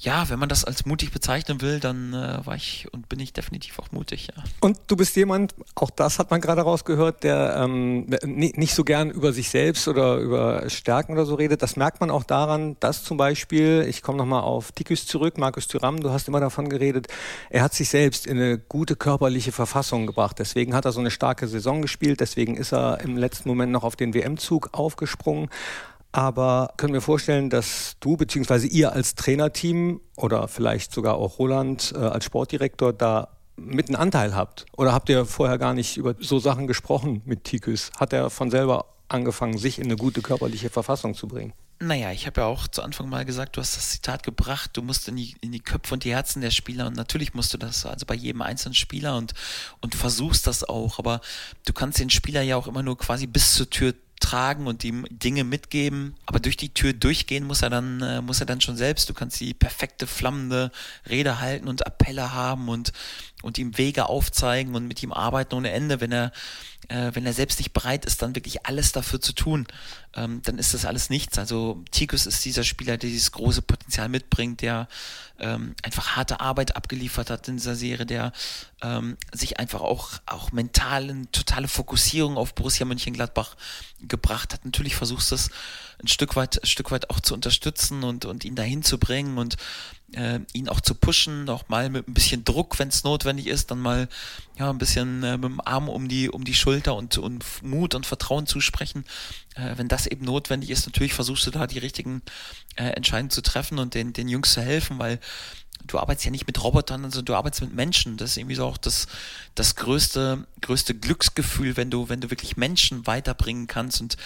ja, wenn man das als mutig bezeichnen will, dann äh, war ich und bin ich definitiv auch mutig, ja. Und du bist jemand, auch das hat man gerade rausgehört, der ähm, nicht so gern über sich selbst oder über Stärken oder so redet. Das merkt man auch daran, dass zum Beispiel, ich komme nochmal auf Tikus zurück, Markus Thüram, du hast immer davon geredet, er hat sich selbst in eine gute körperliche Verfassung gebracht. Deswegen hat er so eine starke Saison gespielt, deswegen ist er im letzten Moment noch auf den WM-Zug aufgesprungen. Aber können wir vorstellen, dass du bzw. ihr als Trainerteam oder vielleicht sogar auch Roland äh, als Sportdirektor da mit einen Anteil habt? Oder habt ihr vorher gar nicht über so Sachen gesprochen mit Tikus? Hat er von selber angefangen, sich in eine gute körperliche Verfassung zu bringen? Naja, ich habe ja auch zu Anfang mal gesagt, du hast das Zitat gebracht, du musst in die, in die Köpfe und die Herzen der Spieler und natürlich musst du das, also bei jedem einzelnen Spieler und, und versuchst das auch, aber du kannst den Spieler ja auch immer nur quasi bis zur Tür tragen und ihm Dinge mitgeben. Aber durch die Tür durchgehen muss er dann, äh, muss er dann schon selbst. Du kannst die perfekte flammende Rede halten und Appelle haben und, und ihm Wege aufzeigen und mit ihm arbeiten ohne Ende. Wenn er, äh, wenn er selbst nicht bereit ist, dann wirklich alles dafür zu tun, ähm, dann ist das alles nichts. Also Tikus ist dieser Spieler, der dieses große Potenzial mitbringt, der ähm, einfach harte Arbeit abgeliefert hat in dieser Serie, der ähm, sich einfach auch, auch mental in totale Fokussierung auf Borussia Mönchengladbach gebracht hat. Natürlich versuchst du es ein Stück weit, ein Stück weit auch zu unterstützen und, und ihn dahin zu bringen und äh, ihn auch zu pushen, auch mal mit ein bisschen Druck, wenn es notwendig ist, dann mal ja ein bisschen äh, mit dem Arm um die um die Schulter und, und Mut und Vertrauen zusprechen, äh, wenn das eben notwendig ist. Natürlich versuchst du da die richtigen äh, Entscheidungen zu treffen und den den Jungs zu helfen, weil du arbeitest ja nicht mit Robotern, also du arbeitest mit Menschen. Das ist irgendwie so auch das, das größte, größte Glücksgefühl, wenn du, wenn du wirklich Menschen weiterbringen kannst und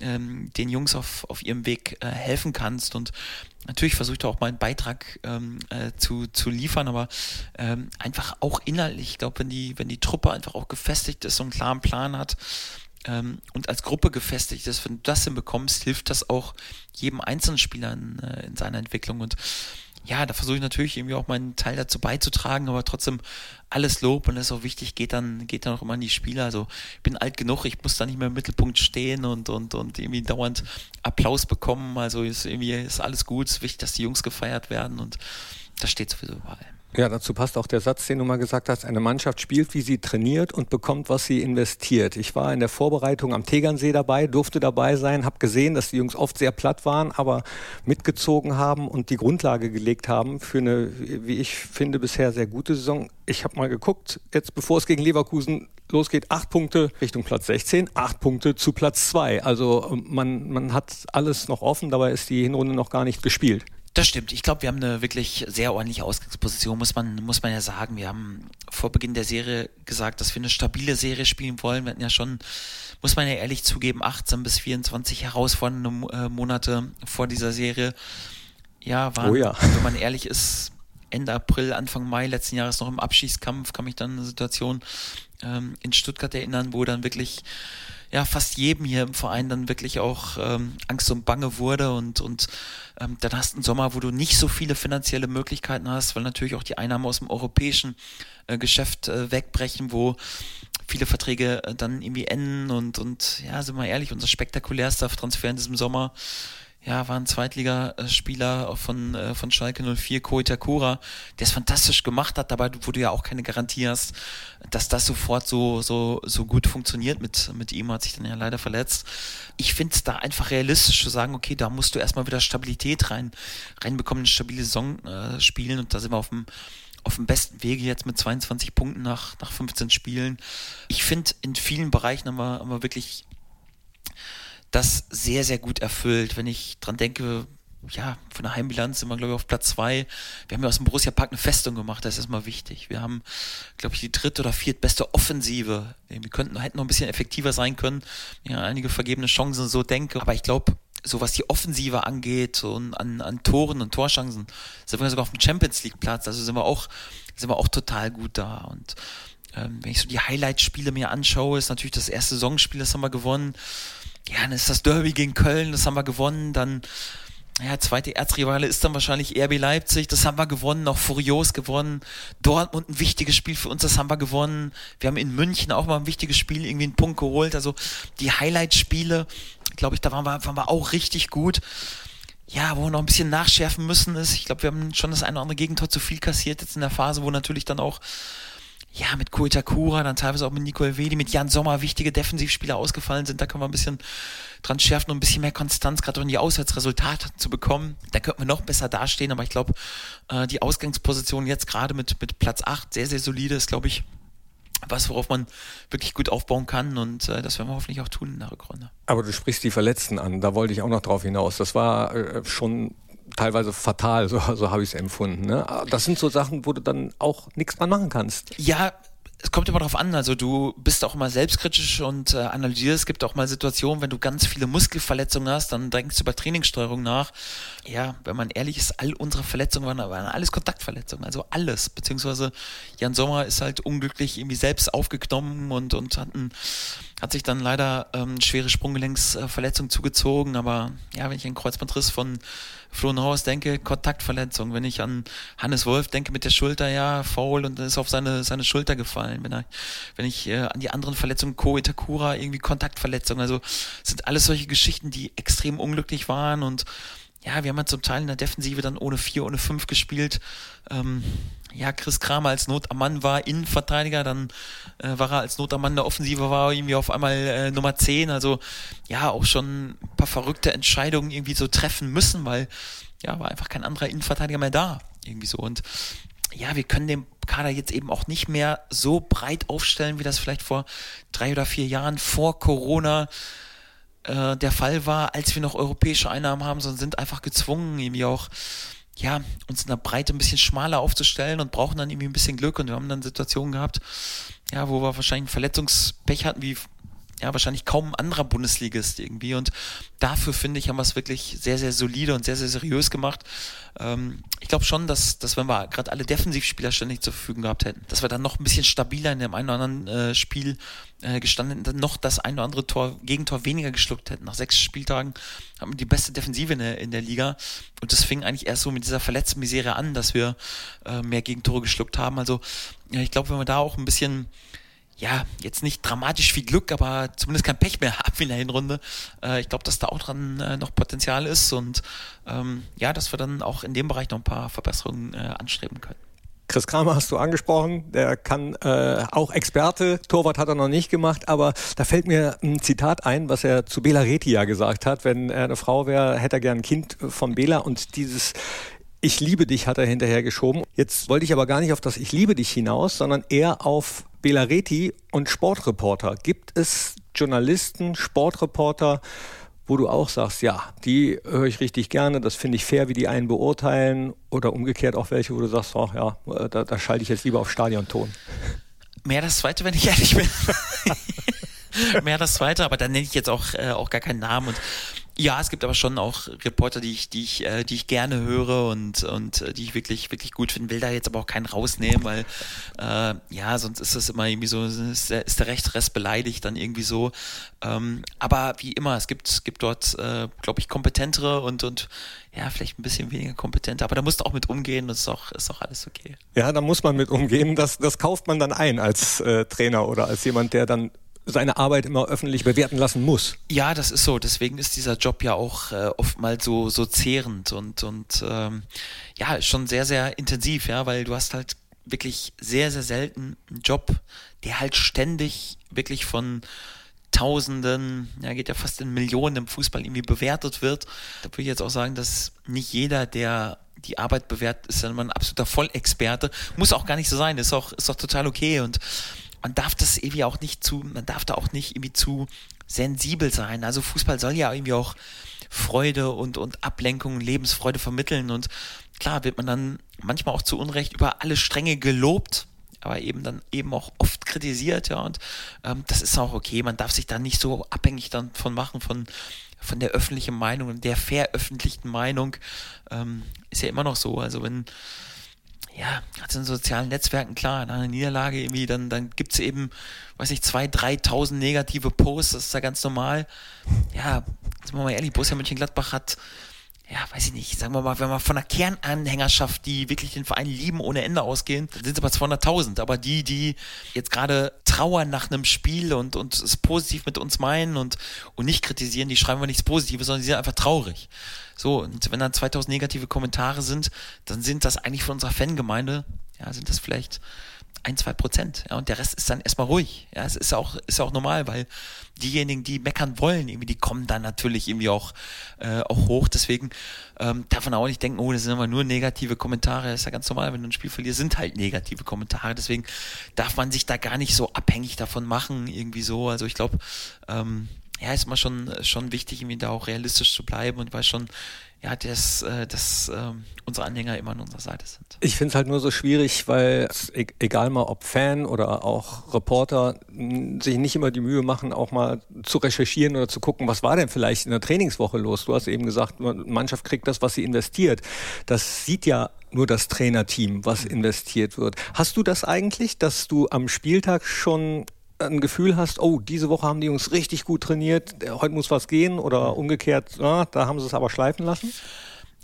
ähm, den Jungs auf, auf ihrem Weg äh, helfen kannst. Und natürlich versuche ich da auch meinen Beitrag ähm, äh, zu, zu liefern, aber ähm, einfach auch inhaltlich. Ich glaube, wenn die, wenn die Truppe einfach auch gefestigt ist und einen klaren Plan hat, ähm, und als Gruppe gefestigt ist, wenn du das hinbekommst, hilft das auch jedem einzelnen Spieler in, äh, in seiner Entwicklung. Und ja, da versuche ich natürlich irgendwie auch meinen Teil dazu beizutragen, aber trotzdem alles Lob und das ist auch wichtig, geht dann, geht dann auch immer an die Spieler. Also ich bin alt genug, ich muss da nicht mehr im Mittelpunkt stehen und, und, und irgendwie dauernd Applaus bekommen. Also ist irgendwie ist alles gut, es ist wichtig, dass die Jungs gefeiert werden und das steht sowieso überall. Ja, dazu passt auch der Satz, den du mal gesagt hast, eine Mannschaft spielt, wie sie trainiert und bekommt, was sie investiert. Ich war in der Vorbereitung am Tegernsee dabei, durfte dabei sein, habe gesehen, dass die Jungs oft sehr platt waren, aber mitgezogen haben und die Grundlage gelegt haben für eine, wie ich finde, bisher sehr gute Saison. Ich habe mal geguckt, jetzt bevor es gegen Leverkusen losgeht, acht Punkte Richtung Platz 16, acht Punkte zu Platz zwei. Also man, man hat alles noch offen, dabei ist die Hinrunde noch gar nicht gespielt. Das stimmt. Ich glaube, wir haben eine wirklich sehr ordentliche Ausgangsposition, muss man, muss man ja sagen. Wir haben vor Beginn der Serie gesagt, dass wir eine stabile Serie spielen wollen. Wir hatten ja schon, muss man ja ehrlich zugeben, 18 bis 24 herausfordernde äh, Monate vor dieser Serie. Ja, waren, oh ja. wenn man ehrlich ist, Ende April, Anfang Mai letzten Jahres noch im Abschießkampf, kann mich dann eine Situation ähm, in Stuttgart erinnern, wo dann wirklich ja fast jedem hier im Verein dann wirklich auch ähm, Angst und Bange wurde und und ähm, dann hast du einen Sommer, wo du nicht so viele finanzielle Möglichkeiten hast, weil natürlich auch die Einnahmen aus dem europäischen äh, Geschäft äh, wegbrechen, wo viele Verträge äh, dann irgendwie enden und und ja, sind wir ehrlich, unser spektakulärster Transfer in diesem Sommer ja, war ein Zweitligaspieler von, äh, von Schalke 04, Ko Itakura, der es fantastisch gemacht hat, dabei, wo du ja auch keine Garantie hast, dass das sofort so, so, so gut funktioniert mit, mit ihm, hat sich dann ja leider verletzt. Ich finde es da einfach realistisch zu sagen, okay, da musst du erstmal wieder Stabilität rein, reinbekommen, eine stabile Saison äh, spielen und da sind wir auf dem auf dem besten Wege jetzt mit 22 Punkten nach, nach 15 Spielen. Ich finde, in vielen Bereichen haben wir, haben wir wirklich das sehr, sehr gut erfüllt. Wenn ich dran denke, ja, von der Heimbilanz sind wir, glaube ich, auf Platz zwei. Wir haben ja aus dem Borussia Park eine Festung gemacht, das ist erstmal wichtig. Wir haben, glaube ich, die dritte oder viertbeste Offensive. Wir könnten, hätten noch ein bisschen effektiver sein können. Ja, einige vergebene Chancen so denke. Aber ich glaube, so was die Offensive angeht und an, an Toren und Torchancen, sind wir sogar auf dem Champions League Platz. Also sind wir auch, sind wir auch total gut da. Und ähm, wenn ich so die Highlight-Spiele mir anschaue, ist natürlich das erste Saisonspiel, das haben wir gewonnen. Ja, dann ist das Derby gegen Köln, das haben wir gewonnen. Dann ja, zweite Erzrivale ist dann wahrscheinlich RB Leipzig, das haben wir gewonnen, auch furios gewonnen. Dortmund ein wichtiges Spiel für uns, das haben wir gewonnen. Wir haben in München auch mal ein wichtiges Spiel, irgendwie einen Punkt geholt. Also die Highlight-Spiele, glaube ich, da waren wir, waren wir auch richtig gut. Ja, wo wir noch ein bisschen nachschärfen müssen ist, ich glaube, wir haben schon das eine oder andere Gegentor zu viel kassiert jetzt in der Phase, wo natürlich dann auch ja, mit Koitakura, dann teilweise auch mit Nico Elvedi, mit Jan Sommer wichtige Defensivspieler ausgefallen sind. Da können wir ein bisschen dran schärfen und ein bisschen mehr Konstanz, gerade um die Auswärtsresultate zu bekommen. Da könnten wir noch besser dastehen, aber ich glaube, äh, die Ausgangsposition jetzt gerade mit, mit Platz 8 sehr, sehr solide ist, glaube ich, was, worauf man wirklich gut aufbauen kann und äh, das werden wir hoffentlich auch tun in der Rückrunde. Aber du sprichst die Verletzten an, da wollte ich auch noch drauf hinaus. Das war äh, schon teilweise fatal, so, so habe ich es empfunden. Ne? Das sind so Sachen, wo du dann auch nichts dran machen kannst. Ja, es kommt immer darauf an, also du bist auch mal selbstkritisch und äh, analysierst. Es gibt auch mal Situationen, wenn du ganz viele Muskelverletzungen hast, dann denkst du über Trainingssteuerung nach. Ja, wenn man ehrlich ist, all unsere Verletzungen waren, waren alles Kontaktverletzungen, also alles. Beziehungsweise Jan Sommer ist halt unglücklich irgendwie selbst aufgenommen und, und hat, ein, hat sich dann leider ähm, schwere Sprunggelenksverletzung zugezogen. Aber ja, wenn ich einen Kreuzbandriss von Flo Neuhaus denke, Kontaktverletzung. Wenn ich an Hannes Wolf denke mit der Schulter, ja, faul und ist auf seine, seine Schulter gefallen. Wenn, er, wenn ich äh, an die anderen Verletzungen, Ko Itakura, irgendwie Kontaktverletzung. Also sind alles solche Geschichten, die extrem unglücklich waren und ja, wir haben ja zum Teil in der Defensive dann ohne vier, ohne fünf gespielt. Ähm, ja, Chris Kramer als Not am Mann war Innenverteidiger, dann äh, war er als Not am Mann der Offensive, war irgendwie auf einmal äh, Nummer 10. Also ja, auch schon ein paar verrückte Entscheidungen irgendwie so treffen müssen, weil ja, war einfach kein anderer Innenverteidiger mehr da. Irgendwie so. Und ja, wir können den Kader jetzt eben auch nicht mehr so breit aufstellen, wie das vielleicht vor drei oder vier Jahren vor Corona äh, der Fall war, als wir noch europäische Einnahmen haben, sondern sind einfach gezwungen, irgendwie auch ja, uns in der Breite ein bisschen schmaler aufzustellen und brauchen dann irgendwie ein bisschen Glück. Und wir haben dann Situationen gehabt, ja, wo wir wahrscheinlich ein Verletzungspech hatten, wie ja, wahrscheinlich kaum ein anderer Bundesligist irgendwie. Und dafür finde ich, haben wir es wirklich sehr, sehr solide und sehr, sehr seriös gemacht. Ähm, ich glaube schon, dass, dass wenn wir gerade alle Defensivspieler ständig zur Verfügung gehabt hätten, dass wir dann noch ein bisschen stabiler in dem einen oder anderen äh, Spiel äh, gestanden hätten, noch das ein oder andere Tor, Gegentor weniger geschluckt hätten. Nach sechs Spieltagen haben wir die beste Defensive in der, in der Liga. Und das fing eigentlich erst so mit dieser verletzten Misere an, dass wir äh, mehr Gegentore geschluckt haben. Also ja, ich glaube, wenn wir da auch ein bisschen ja, jetzt nicht dramatisch viel Glück, aber zumindest kein Pech mehr haben in der Hinrunde. Äh, ich glaube, dass da auch dran äh, noch Potenzial ist und ähm, ja, dass wir dann auch in dem Bereich noch ein paar Verbesserungen äh, anstreben können. Chris Kramer hast du angesprochen, der kann äh, auch Experte, Torwart hat er noch nicht gemacht, aber da fällt mir ein Zitat ein, was er zu Bela Reti ja gesagt hat, wenn er eine Frau wäre, hätte er gern ein Kind von Bela und dieses ich liebe dich hat er hinterher geschoben. Jetzt wollte ich aber gar nicht auf das Ich liebe dich hinaus, sondern eher auf Belareti und Sportreporter. Gibt es Journalisten, Sportreporter, wo du auch sagst, ja, die höre ich richtig gerne, das finde ich fair, wie die einen beurteilen oder umgekehrt auch welche, wo du sagst, oh, ja, da, da schalte ich jetzt lieber auf Stadionton. Mehr das zweite, wenn ich ehrlich bin. Mehr das zweite, aber dann nenne ich jetzt auch, äh, auch gar keinen Namen und ja, es gibt aber schon auch Reporter, die ich, die ich, äh, die ich gerne höre und, und äh, die ich wirklich, wirklich gut finde. Will da jetzt aber auch keinen rausnehmen, weil äh, ja, sonst ist das immer irgendwie so, ist der, ist der Rechtsrest beleidigt dann irgendwie so. Ähm, aber wie immer, es gibt, gibt dort, äh, glaube ich, kompetentere und, und ja, vielleicht ein bisschen weniger kompetente, aber da musst du auch mit umgehen, das ist auch, ist auch alles okay. Ja, da muss man mit umgehen. Das, das kauft man dann ein als äh, Trainer oder als jemand, der dann seine Arbeit immer öffentlich bewerten lassen muss. Ja, das ist so. Deswegen ist dieser Job ja auch äh, oftmals so, so zehrend und, und ähm, ja, schon sehr, sehr intensiv, ja, weil du hast halt wirklich sehr, sehr selten einen Job, der halt ständig wirklich von Tausenden, ja, geht ja fast in Millionen im Fußball irgendwie bewertet wird. Da würde ich jetzt auch sagen, dass nicht jeder, der die Arbeit bewertet, ist dann immer ein absoluter Vollexperte. Muss auch gar nicht so sein, ist auch, ist auch total okay und man darf das irgendwie auch nicht zu, man darf da auch nicht irgendwie zu sensibel sein. Also Fußball soll ja irgendwie auch Freude und, und Ablenkung, Lebensfreude vermitteln. Und klar wird man dann manchmal auch zu Unrecht über alle Stränge gelobt, aber eben dann eben auch oft kritisiert, ja, und ähm, das ist auch okay. Man darf sich da nicht so abhängig davon machen, von, von der öffentlichen Meinung und der veröffentlichten Meinung. Ähm, ist ja immer noch so. Also wenn ja, hat in sozialen Netzwerken klar, nach einer Niederlage irgendwie, dann, dann gibt es eben, weiß ich, zwei, 3.000 negative Posts, das ist ja ganz normal. Ja, sind wir mal ehrlich, Borussia Mönchengladbach hat ja, weiß ich nicht, sagen wir mal, wenn wir von einer Kernanhängerschaft, die wirklich den Verein lieben ohne Ende ausgehen, dann sind es aber 200.000. Aber die, die jetzt gerade trauern nach einem Spiel und, und es positiv mit uns meinen und, und nicht kritisieren, die schreiben wir nichts Positives, sondern die sind einfach traurig. So, und wenn dann 2000 negative Kommentare sind, dann sind das eigentlich von unserer Fangemeinde, ja, sind das vielleicht ein, zwei Prozent. Ja, und der Rest ist dann erstmal ruhig. Ja, es ist auch, ist auch normal, weil diejenigen, die meckern wollen, irgendwie, die kommen dann natürlich irgendwie auch, äh, auch hoch. Deswegen ähm, darf man auch nicht denken, oh, das sind immer nur negative Kommentare. Das ist ja ganz normal, wenn du ein Spiel verlierst, sind halt negative Kommentare. Deswegen darf man sich da gar nicht so abhängig davon machen, irgendwie so. Also ich glaube, ähm, ja, ist mal schon, schon wichtig, irgendwie da auch realistisch zu bleiben und weiß schon, ja, dass, äh, dass äh, unsere Anhänger immer an unserer Seite sind. Ich finde es halt nur so schwierig, weil e-, egal mal ob Fan oder auch Reporter sich nicht immer die Mühe machen, auch mal zu recherchieren oder zu gucken, was war denn vielleicht in der Trainingswoche los. Du hast eben gesagt, Mannschaft kriegt das, was sie investiert. Das sieht ja nur das Trainerteam, was investiert wird. Hast du das eigentlich, dass du am Spieltag schon ein Gefühl hast, oh, diese Woche haben die Jungs richtig gut trainiert, heute muss was gehen oder umgekehrt, na, da haben sie es aber schleifen lassen?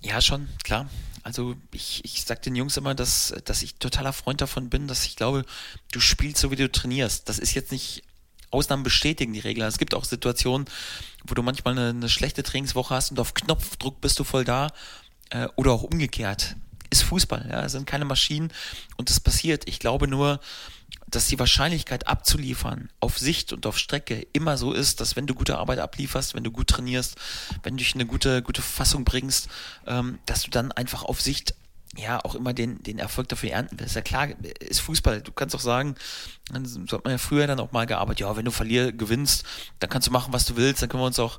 Ja, schon, klar. Also ich, ich sag den Jungs immer, dass, dass ich totaler Freund davon bin, dass ich glaube, du spielst so, wie du trainierst. Das ist jetzt nicht, Ausnahmen bestätigen die Regel. Es gibt auch Situationen, wo du manchmal eine, eine schlechte Trainingswoche hast und auf Knopfdruck bist du voll da äh, oder auch umgekehrt. Ist Fußball, ja, es sind keine Maschinen und das passiert. Ich glaube nur, dass die Wahrscheinlichkeit abzuliefern auf Sicht und auf Strecke immer so ist, dass wenn du gute Arbeit ablieferst, wenn du gut trainierst, wenn du dich in eine gute, gute Fassung bringst, ähm, dass du dann einfach auf Sicht ja auch immer den, den Erfolg dafür ernten willst. Ja klar, ist Fußball. Du kannst auch sagen, so hat man ja früher dann auch mal gearbeitet, ja, wenn du verlierst, gewinnst, dann kannst du machen, was du willst, dann können wir uns auch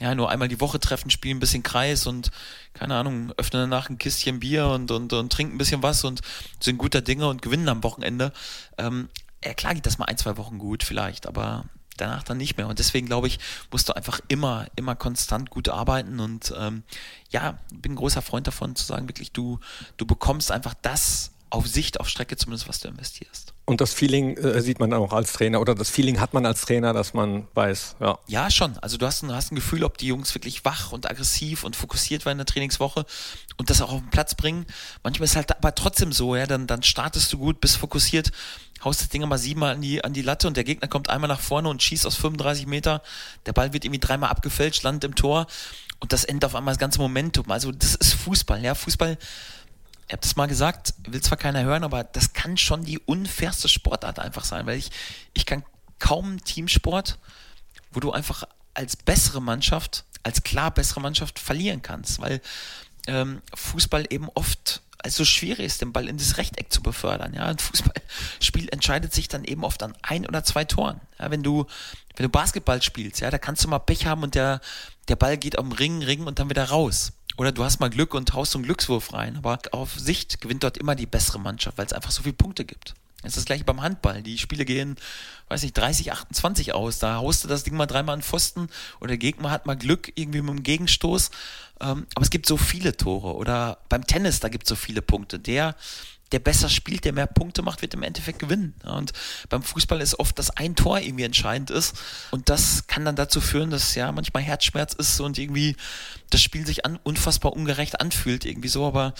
ja, nur einmal die Woche treffen, spielen ein bisschen Kreis und, keine Ahnung, öffnen danach ein Kistchen Bier und, und, und trinken ein bisschen was und sind guter Dinge und gewinnen am Wochenende. Ähm, ja, klar geht das mal ein, zwei Wochen gut vielleicht, aber danach dann nicht mehr. Und deswegen glaube ich, musst du einfach immer, immer konstant gut arbeiten. Und ähm, ja, bin ein großer Freund davon zu sagen, wirklich, du, du bekommst einfach das auf Sicht, auf Strecke zumindest, was du investierst. Und das Feeling äh, sieht man auch als Trainer oder das Feeling hat man als Trainer, dass man weiß, ja. Ja, schon. Also du hast ein, hast ein Gefühl, ob die Jungs wirklich wach und aggressiv und fokussiert waren in der Trainingswoche und das auch auf den Platz bringen. Manchmal ist es halt aber trotzdem so, ja, dann, dann startest du gut, bist fokussiert, haust das Ding mal siebenmal an die, an die Latte und der Gegner kommt einmal nach vorne und schießt aus 35 Meter. Der Ball wird irgendwie dreimal abgefälscht, landet im Tor und das endet auf einmal das ganze Momentum. Also das ist Fußball, ja. Fußball ihr habt es mal gesagt, will zwar keiner hören, aber das kann schon die unfairste Sportart einfach sein, weil ich, ich kann kaum Teamsport, wo du einfach als bessere Mannschaft, als klar bessere Mannschaft verlieren kannst, weil ähm, Fußball eben oft also schwierig ist, den Ball in das Rechteck zu befördern. Ja, ein Fußballspiel entscheidet sich dann eben oft an ein oder zwei Toren. Ja, wenn du, wenn du Basketball spielst, ja, da kannst du mal Pech haben und der, der Ball geht am Ring, Ring und dann wieder raus. Oder du hast mal Glück und haust so einen Glückswurf rein. Aber auf Sicht gewinnt dort immer die bessere Mannschaft, weil es einfach so viele Punkte gibt. Es ist das gleiche beim Handball. Die Spiele gehen, weiß nicht, 30, 28 aus. Da haust du das Ding mal dreimal an Pfosten oder der Gegner hat mal Glück irgendwie mit dem Gegenstoß. Ähm, aber es gibt so viele Tore. Oder beim Tennis, da gibt es so viele Punkte. Der, der besser spielt, der mehr Punkte macht, wird im Endeffekt gewinnen. Und beim Fußball ist oft, dass ein Tor irgendwie entscheidend ist. Und das kann dann dazu führen, dass ja manchmal Herzschmerz ist und irgendwie das Spiel sich an, unfassbar ungerecht anfühlt, irgendwie so. Aber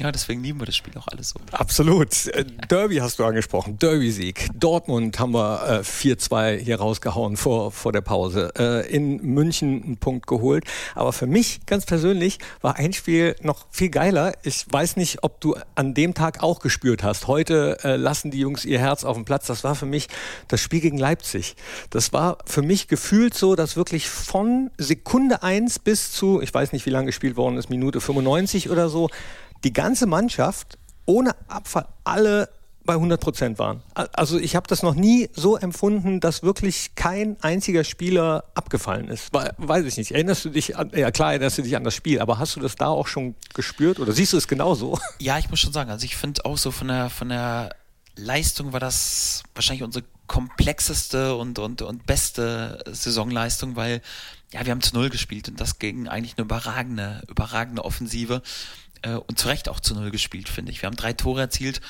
ja, deswegen lieben wir das Spiel auch alles so. Absolut. Äh, Derby hast du angesprochen, Derby-Sieg. Dortmund haben wir äh, 4-2 hier rausgehauen vor, vor der Pause. Äh, in München einen Punkt geholt. Aber für mich ganz persönlich war ein Spiel noch viel geiler. Ich weiß nicht, ob du an dem Tag auch gespürt hast. Heute äh, lassen die Jungs ihr Herz auf dem Platz. Das war für mich das Spiel gegen Leipzig. Das war für mich gefühlt so, dass wirklich von Sekunde 1 bis zu, ich weiß nicht, wie lange gespielt worden ist, Minute 95 oder so, die ganze Mannschaft ohne Abfall alle bei 100 Prozent waren. Also ich habe das noch nie so empfunden, dass wirklich kein einziger Spieler abgefallen ist. Weiß ich nicht. Erinnerst du dich an, ja klar erinnerst du dich an das Spiel, aber hast du das da auch schon gespürt oder siehst du es genauso? Ja, ich muss schon sagen, also ich finde auch so von der, von der Leistung war das wahrscheinlich unsere komplexeste und, und, und beste Saisonleistung, weil ja, wir haben zu Null gespielt und das gegen eigentlich eine überragende, überragende Offensive äh, und zu Recht auch zu Null gespielt, finde ich. Wir haben drei Tore erzielt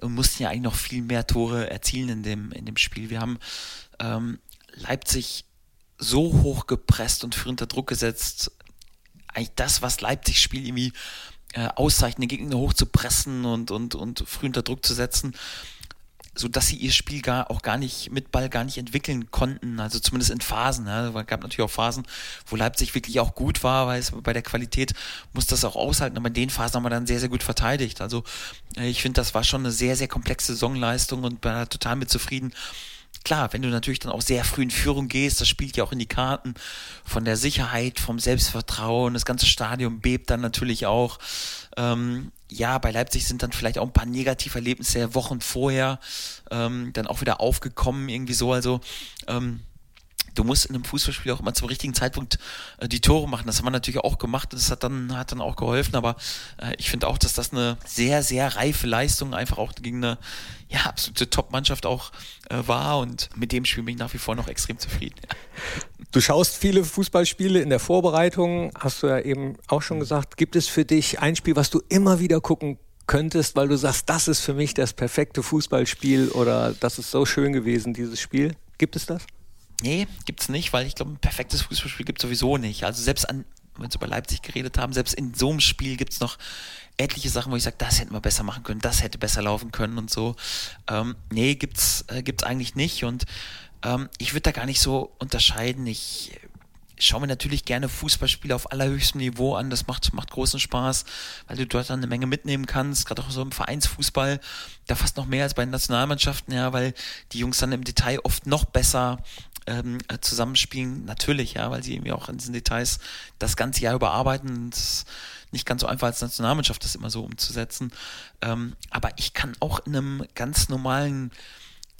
und mussten ja eigentlich noch viel mehr Tore erzielen in dem, in dem Spiel. Wir haben ähm, Leipzig so hoch gepresst und für unter Druck gesetzt. Eigentlich das, was Leipzig spielt, irgendwie äh, auszeichnet, den Gegner hoch zu pressen und, und, und früh unter Druck zu setzen so dass sie ihr Spiel gar auch gar nicht mit Ball gar nicht entwickeln konnten, also zumindest in Phasen. Ne? Es gab natürlich auch Phasen, wo Leipzig wirklich auch gut war, weil es bei der Qualität muss das auch aushalten, aber in den Phasen haben wir dann sehr, sehr gut verteidigt. Also äh, ich finde, das war schon eine sehr, sehr komplexe Saisonleistung und bin da total mit zufrieden. Klar, wenn du natürlich dann auch sehr früh in Führung gehst, das spielt ja auch in die Karten von der Sicherheit, vom Selbstvertrauen, das ganze Stadion bebt dann natürlich auch. Ähm, ja, bei Leipzig sind dann vielleicht auch ein paar Negativerlebnisse Wochen vorher ähm, dann auch wieder aufgekommen, irgendwie so. Also ähm, du musst in einem Fußballspiel auch immer zum richtigen Zeitpunkt äh, die Tore machen. Das haben wir natürlich auch gemacht und das hat dann, hat dann auch geholfen. Aber äh, ich finde auch, dass das eine sehr, sehr reife Leistung einfach auch gegen eine ja, absolute Top-Mannschaft auch äh, war. Und mit dem Spiel bin ich nach wie vor noch extrem zufrieden. Du schaust viele Fußballspiele in der Vorbereitung, hast du ja eben auch schon gesagt. Gibt es für dich ein Spiel, was du immer wieder gucken könntest, weil du sagst, das ist für mich das perfekte Fußballspiel oder das ist so schön gewesen, dieses Spiel? Gibt es das? Nee, gibt's nicht, weil ich glaube, ein perfektes Fußballspiel gibt sowieso nicht. Also selbst an, wenn wir über Leipzig geredet haben, selbst in so einem Spiel gibt's noch etliche Sachen, wo ich sage, das hätten wir besser machen können, das hätte besser laufen können und so. Ähm, nee, gibt's, äh, gibt's eigentlich nicht. Und ähm, ich würde da gar nicht so unterscheiden. Ich schaue mir natürlich gerne Fußballspiele auf allerhöchstem Niveau an. Das macht, macht großen Spaß, weil du dort dann eine Menge mitnehmen kannst, gerade auch so im Vereinsfußball. Da fast noch mehr als bei den Nationalmannschaften, ja, weil die Jungs dann im Detail oft noch besser ähm, zusammenspielen. Natürlich, ja, weil sie irgendwie auch in diesen Details das ganze Jahr überarbeiten. Das ist nicht ganz so einfach als Nationalmannschaft, das immer so umzusetzen. Ähm, aber ich kann auch in einem ganz normalen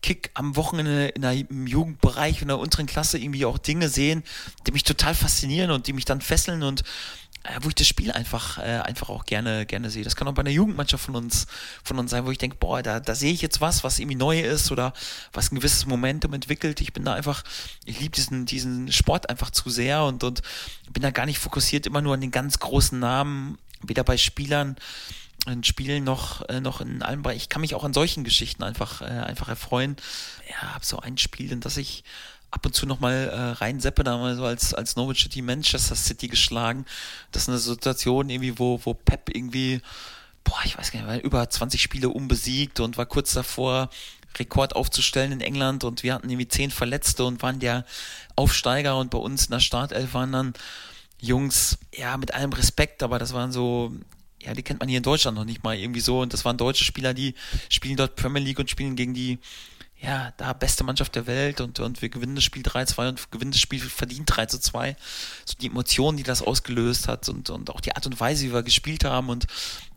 Kick am Wochenende in der, im Jugendbereich in der unteren Klasse irgendwie auch Dinge sehen, die mich total faszinieren und die mich dann fesseln und äh, wo ich das Spiel einfach, äh, einfach auch gerne, gerne sehe. Das kann auch bei einer Jugendmannschaft von uns, von uns sein, wo ich denke, boah, da, da sehe ich jetzt was, was irgendwie neu ist oder was ein gewisses Momentum entwickelt. Ich bin da einfach, ich liebe diesen, diesen Sport einfach zu sehr und, und bin da gar nicht fokussiert immer nur an den ganz großen Namen, weder bei Spielern in Spielen noch, äh, noch in allem Bereich. Ich kann mich auch an solchen Geschichten einfach, äh, einfach erfreuen. Ja, habe so ein Spiel, in das ich ab und zu nochmal äh, reinseppe, da mal so als, als Norwich City Manchester City geschlagen. Das ist eine Situation irgendwie, wo, wo Pep irgendwie, boah, ich weiß gar nicht, über 20 Spiele unbesiegt und war kurz davor, Rekord aufzustellen in England und wir hatten irgendwie zehn Verletzte und waren der Aufsteiger und bei uns in der Startelf waren dann Jungs, ja, mit allem Respekt, aber das waren so ja, die kennt man hier in Deutschland noch nicht mal irgendwie so. Und das waren deutsche Spieler, die spielen dort Premier League und spielen gegen die, ja, da beste Mannschaft der Welt und, und wir gewinnen das Spiel 3-2 und gewinnen das Spiel verdient 3 2. So die Emotionen, die das ausgelöst hat und, und auch die Art und Weise, wie wir gespielt haben und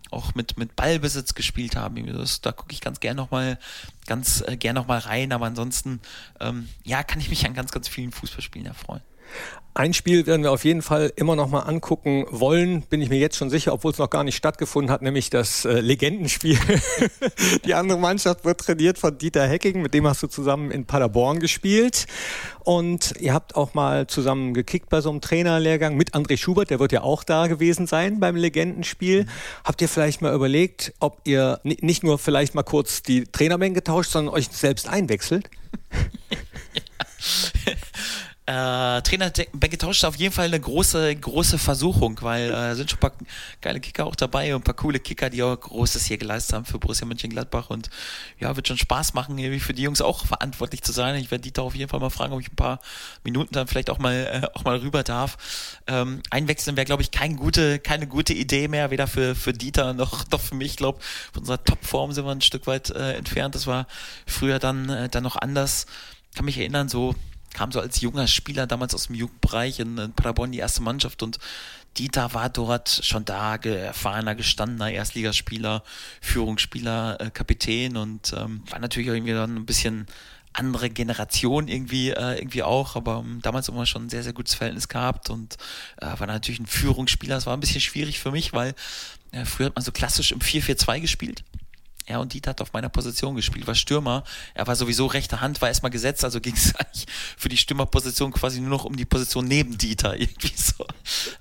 auch mit, mit Ballbesitz gespielt haben. Das, da gucke ich ganz gern nochmal, äh, nochmal rein, aber ansonsten, ähm, ja, kann ich mich an ganz, ganz vielen Fußballspielen erfreuen. Ein Spiel werden wir auf jeden Fall immer noch mal angucken wollen, bin ich mir jetzt schon sicher, obwohl es noch gar nicht stattgefunden hat, nämlich das äh, Legendenspiel. Die andere Mannschaft wird trainiert von Dieter Hecking, mit dem hast du zusammen in Paderborn gespielt. Und ihr habt auch mal zusammen gekickt bei so einem Trainerlehrgang mit André Schubert, der wird ja auch da gewesen sein beim Legendenspiel. Mhm. Habt ihr vielleicht mal überlegt, ob ihr nicht nur vielleicht mal kurz die Trainermengen getauscht, sondern euch selbst einwechselt? Äh, Trainer getauscht auf jeden Fall eine große, große Versuchung, weil äh, sind schon ein paar geile Kicker auch dabei und ein paar coole Kicker, die auch Großes hier geleistet haben für Borussia Mönchengladbach und ja, wird schon Spaß machen, irgendwie für die Jungs auch verantwortlich zu sein. Ich werde Dieter auf jeden Fall mal fragen, ob ich ein paar Minuten dann vielleicht auch mal, äh, auch mal rüber darf. Ähm, einwechseln wäre, glaube ich, kein gute, keine gute Idee mehr, weder für, für Dieter noch, noch für mich. Ich glaube, von unserer Topform sind wir ein Stück weit äh, entfernt. Das war früher dann, äh, dann noch anders. Ich kann mich erinnern, so kam so als junger Spieler damals aus dem Jugendbereich in, in Paderborn die erste Mannschaft und Dieter war dort schon da, erfahrener, gestandener Erstligaspieler, Führungsspieler, äh, Kapitän und ähm, war natürlich auch irgendwie dann ein bisschen andere Generation irgendwie äh, irgendwie auch, aber um, ähm, damals immer schon ein sehr, sehr gutes Verhältnis gehabt und äh, war natürlich ein Führungsspieler. Es war ein bisschen schwierig für mich, weil äh, früher hat man so klassisch im 4-4-2 gespielt. Ja, und Dieter hat auf meiner Position gespielt, war Stürmer. Er war sowieso rechte Hand, war erstmal gesetzt, also ging es eigentlich für die Stürmerposition quasi nur noch um die Position neben Dieter, irgendwie so.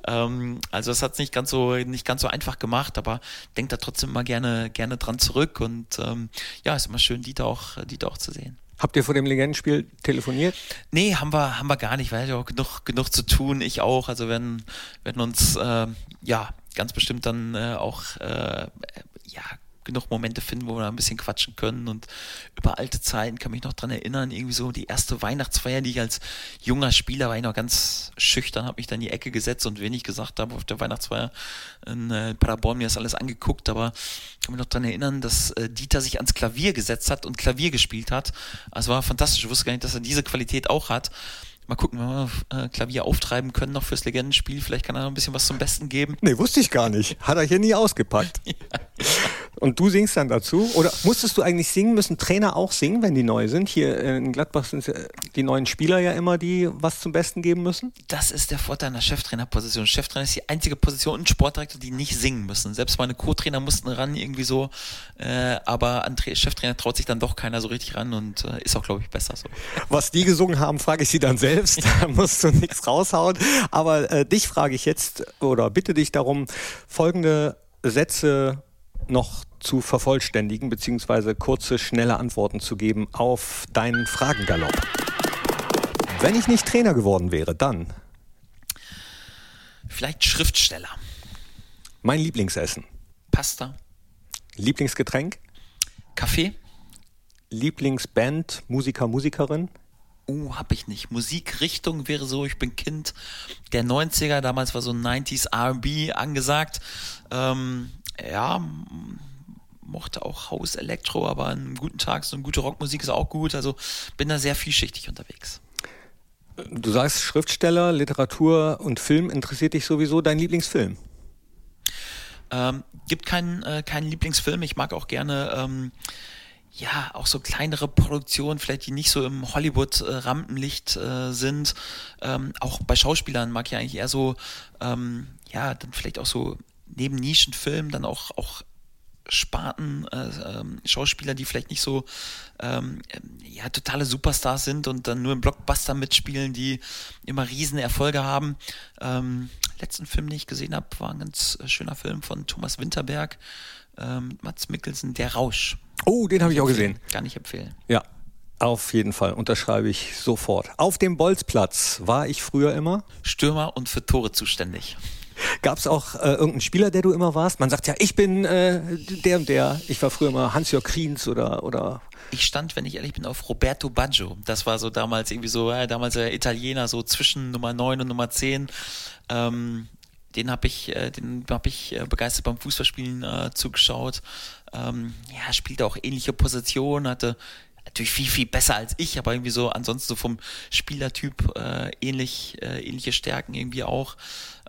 Ähm, also das hat es nicht ganz so, nicht ganz so einfach gemacht, aber denkt da trotzdem immer gerne, gerne dran zurück und ähm, ja, ist immer schön, Dieter auch, Dieter auch zu sehen. Habt ihr vor dem Legendenspiel telefoniert? Nee, haben wir, haben wir gar nicht, weil ja auch genug, genug zu tun, ich auch. Also werden, werden uns äh, ja ganz bestimmt dann äh, auch äh, ja genug Momente finden, wo wir ein bisschen quatschen können und über alte Zeiten kann mich noch dran erinnern, irgendwie so die erste Weihnachtsfeier, die ich als junger Spieler war ich noch ganz schüchtern, habe mich dann in die Ecke gesetzt und wenig gesagt habe auf der Weihnachtsfeier in äh, Paderborn mir das alles angeguckt, aber ich kann mich noch dran erinnern, dass äh, Dieter sich ans Klavier gesetzt hat und Klavier gespielt hat. Also war fantastisch, ich wusste gar nicht, dass er diese Qualität auch hat. Mal gucken, wenn wir äh, Klavier auftreiben können noch fürs Legendenspiel. Vielleicht kann er noch ein bisschen was zum Besten geben. Nee, wusste ich gar nicht. Hat er hier nie ausgepackt. ja. Und du singst dann dazu? Oder musstest du eigentlich singen? Müssen Trainer auch singen, wenn die neu sind? Hier in Gladbach sind die neuen Spieler ja immer, die was zum Besten geben müssen? Das ist der Vorteil einer Cheftrainerposition. Cheftrainer ist die einzige Position und Sportdirektor, die nicht singen müssen. Selbst meine Co-Trainer mussten ran irgendwie so, äh, aber an Cheftrainer traut sich dann doch keiner so richtig ran und äh, ist auch, glaube ich, besser so. Was die gesungen haben, frage ich sie dann selbst. da musst du nichts raushauen. Aber äh, dich frage ich jetzt oder bitte dich darum, folgende Sätze noch zu vervollständigen, beziehungsweise kurze, schnelle Antworten zu geben auf deinen Fragengalopp. Wenn ich nicht Trainer geworden wäre, dann? Vielleicht Schriftsteller. Mein Lieblingsessen? Pasta. Lieblingsgetränk? Kaffee. Lieblingsband, Musiker, Musikerin? Oh, hab ich nicht. Musikrichtung wäre so, ich bin Kind der 90er, damals war so 90s RB angesagt. Ähm, ja, mochte auch House Elektro, aber an einem guten Tag so eine gute Rockmusik ist auch gut. Also bin da sehr vielschichtig unterwegs. Du sagst Schriftsteller, Literatur und Film interessiert dich sowieso. Dein Lieblingsfilm? Ähm, gibt keinen äh, keinen Lieblingsfilm. Ich mag auch gerne ähm, ja auch so kleinere Produktionen, vielleicht die nicht so im Hollywood-Rampenlicht äh, sind. Ähm, auch bei Schauspielern mag ich eigentlich eher so ähm, ja dann vielleicht auch so neben Nischenfilmen dann auch auch Sparten, äh, ähm, Schauspieler, die vielleicht nicht so ähm, ja, totale Superstars sind und dann nur im Blockbuster mitspielen, die immer riesen Erfolge haben. Ähm, letzten Film, den ich gesehen habe, war ein ganz äh, schöner Film von Thomas Winterberg, ähm, Mats Mikkelsen, Der Rausch. Oh, den habe ich auch gesehen. Kann ich empfehlen. Ja, auf jeden Fall, unterschreibe ich sofort. Auf dem Bolzplatz war ich früher immer. Stürmer und für Tore zuständig. Gab es auch äh, irgendeinen Spieler, der du immer warst? Man sagt ja, ich bin äh, der und der. Ich war früher immer Hans-Jörg Kriens oder, oder ich stand, wenn ich ehrlich bin, auf Roberto Baggio. Das war so damals irgendwie so, äh, damals der Italiener, so zwischen Nummer 9 und Nummer 10. Ähm, den habe ich, äh, den habe ich äh, begeistert beim Fußballspielen äh, zugeschaut. Ähm, ja, spielte auch ähnliche Positionen, hatte natürlich viel, viel besser als ich, aber irgendwie so ansonsten so vom Spielertyp äh, ähnlich, äh, ähnliche Stärken irgendwie auch.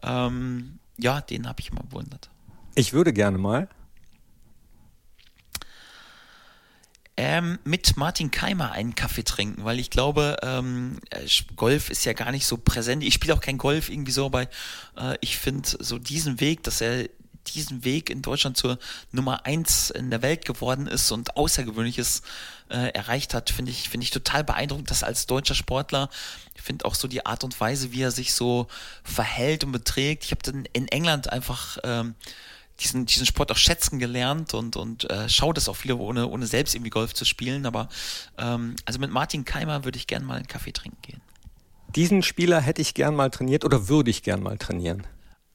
Ähm, ja, den habe ich immer bewundert. Ich würde gerne mal. Ähm, mit Martin Keimer einen Kaffee trinken, weil ich glaube, ähm, äh, Golf ist ja gar nicht so präsent. Ich spiele auch kein Golf irgendwie so, aber äh, ich finde so diesen Weg, dass er diesen Weg in Deutschland zur Nummer eins in der Welt geworden ist und Außergewöhnliches äh, erreicht hat, finde ich, finde ich total beeindruckend, dass als deutscher Sportler, ich finde auch so die Art und Weise, wie er sich so verhält und beträgt. Ich habe dann in England einfach ähm, diesen, diesen Sport auch schätzen gelernt und, und äh, schaue das auch viele, ohne, ohne selbst irgendwie Golf zu spielen. Aber ähm, also mit Martin Keimer würde ich gerne mal einen Kaffee trinken gehen. Diesen Spieler hätte ich gern mal trainiert oder würde ich gern mal trainieren?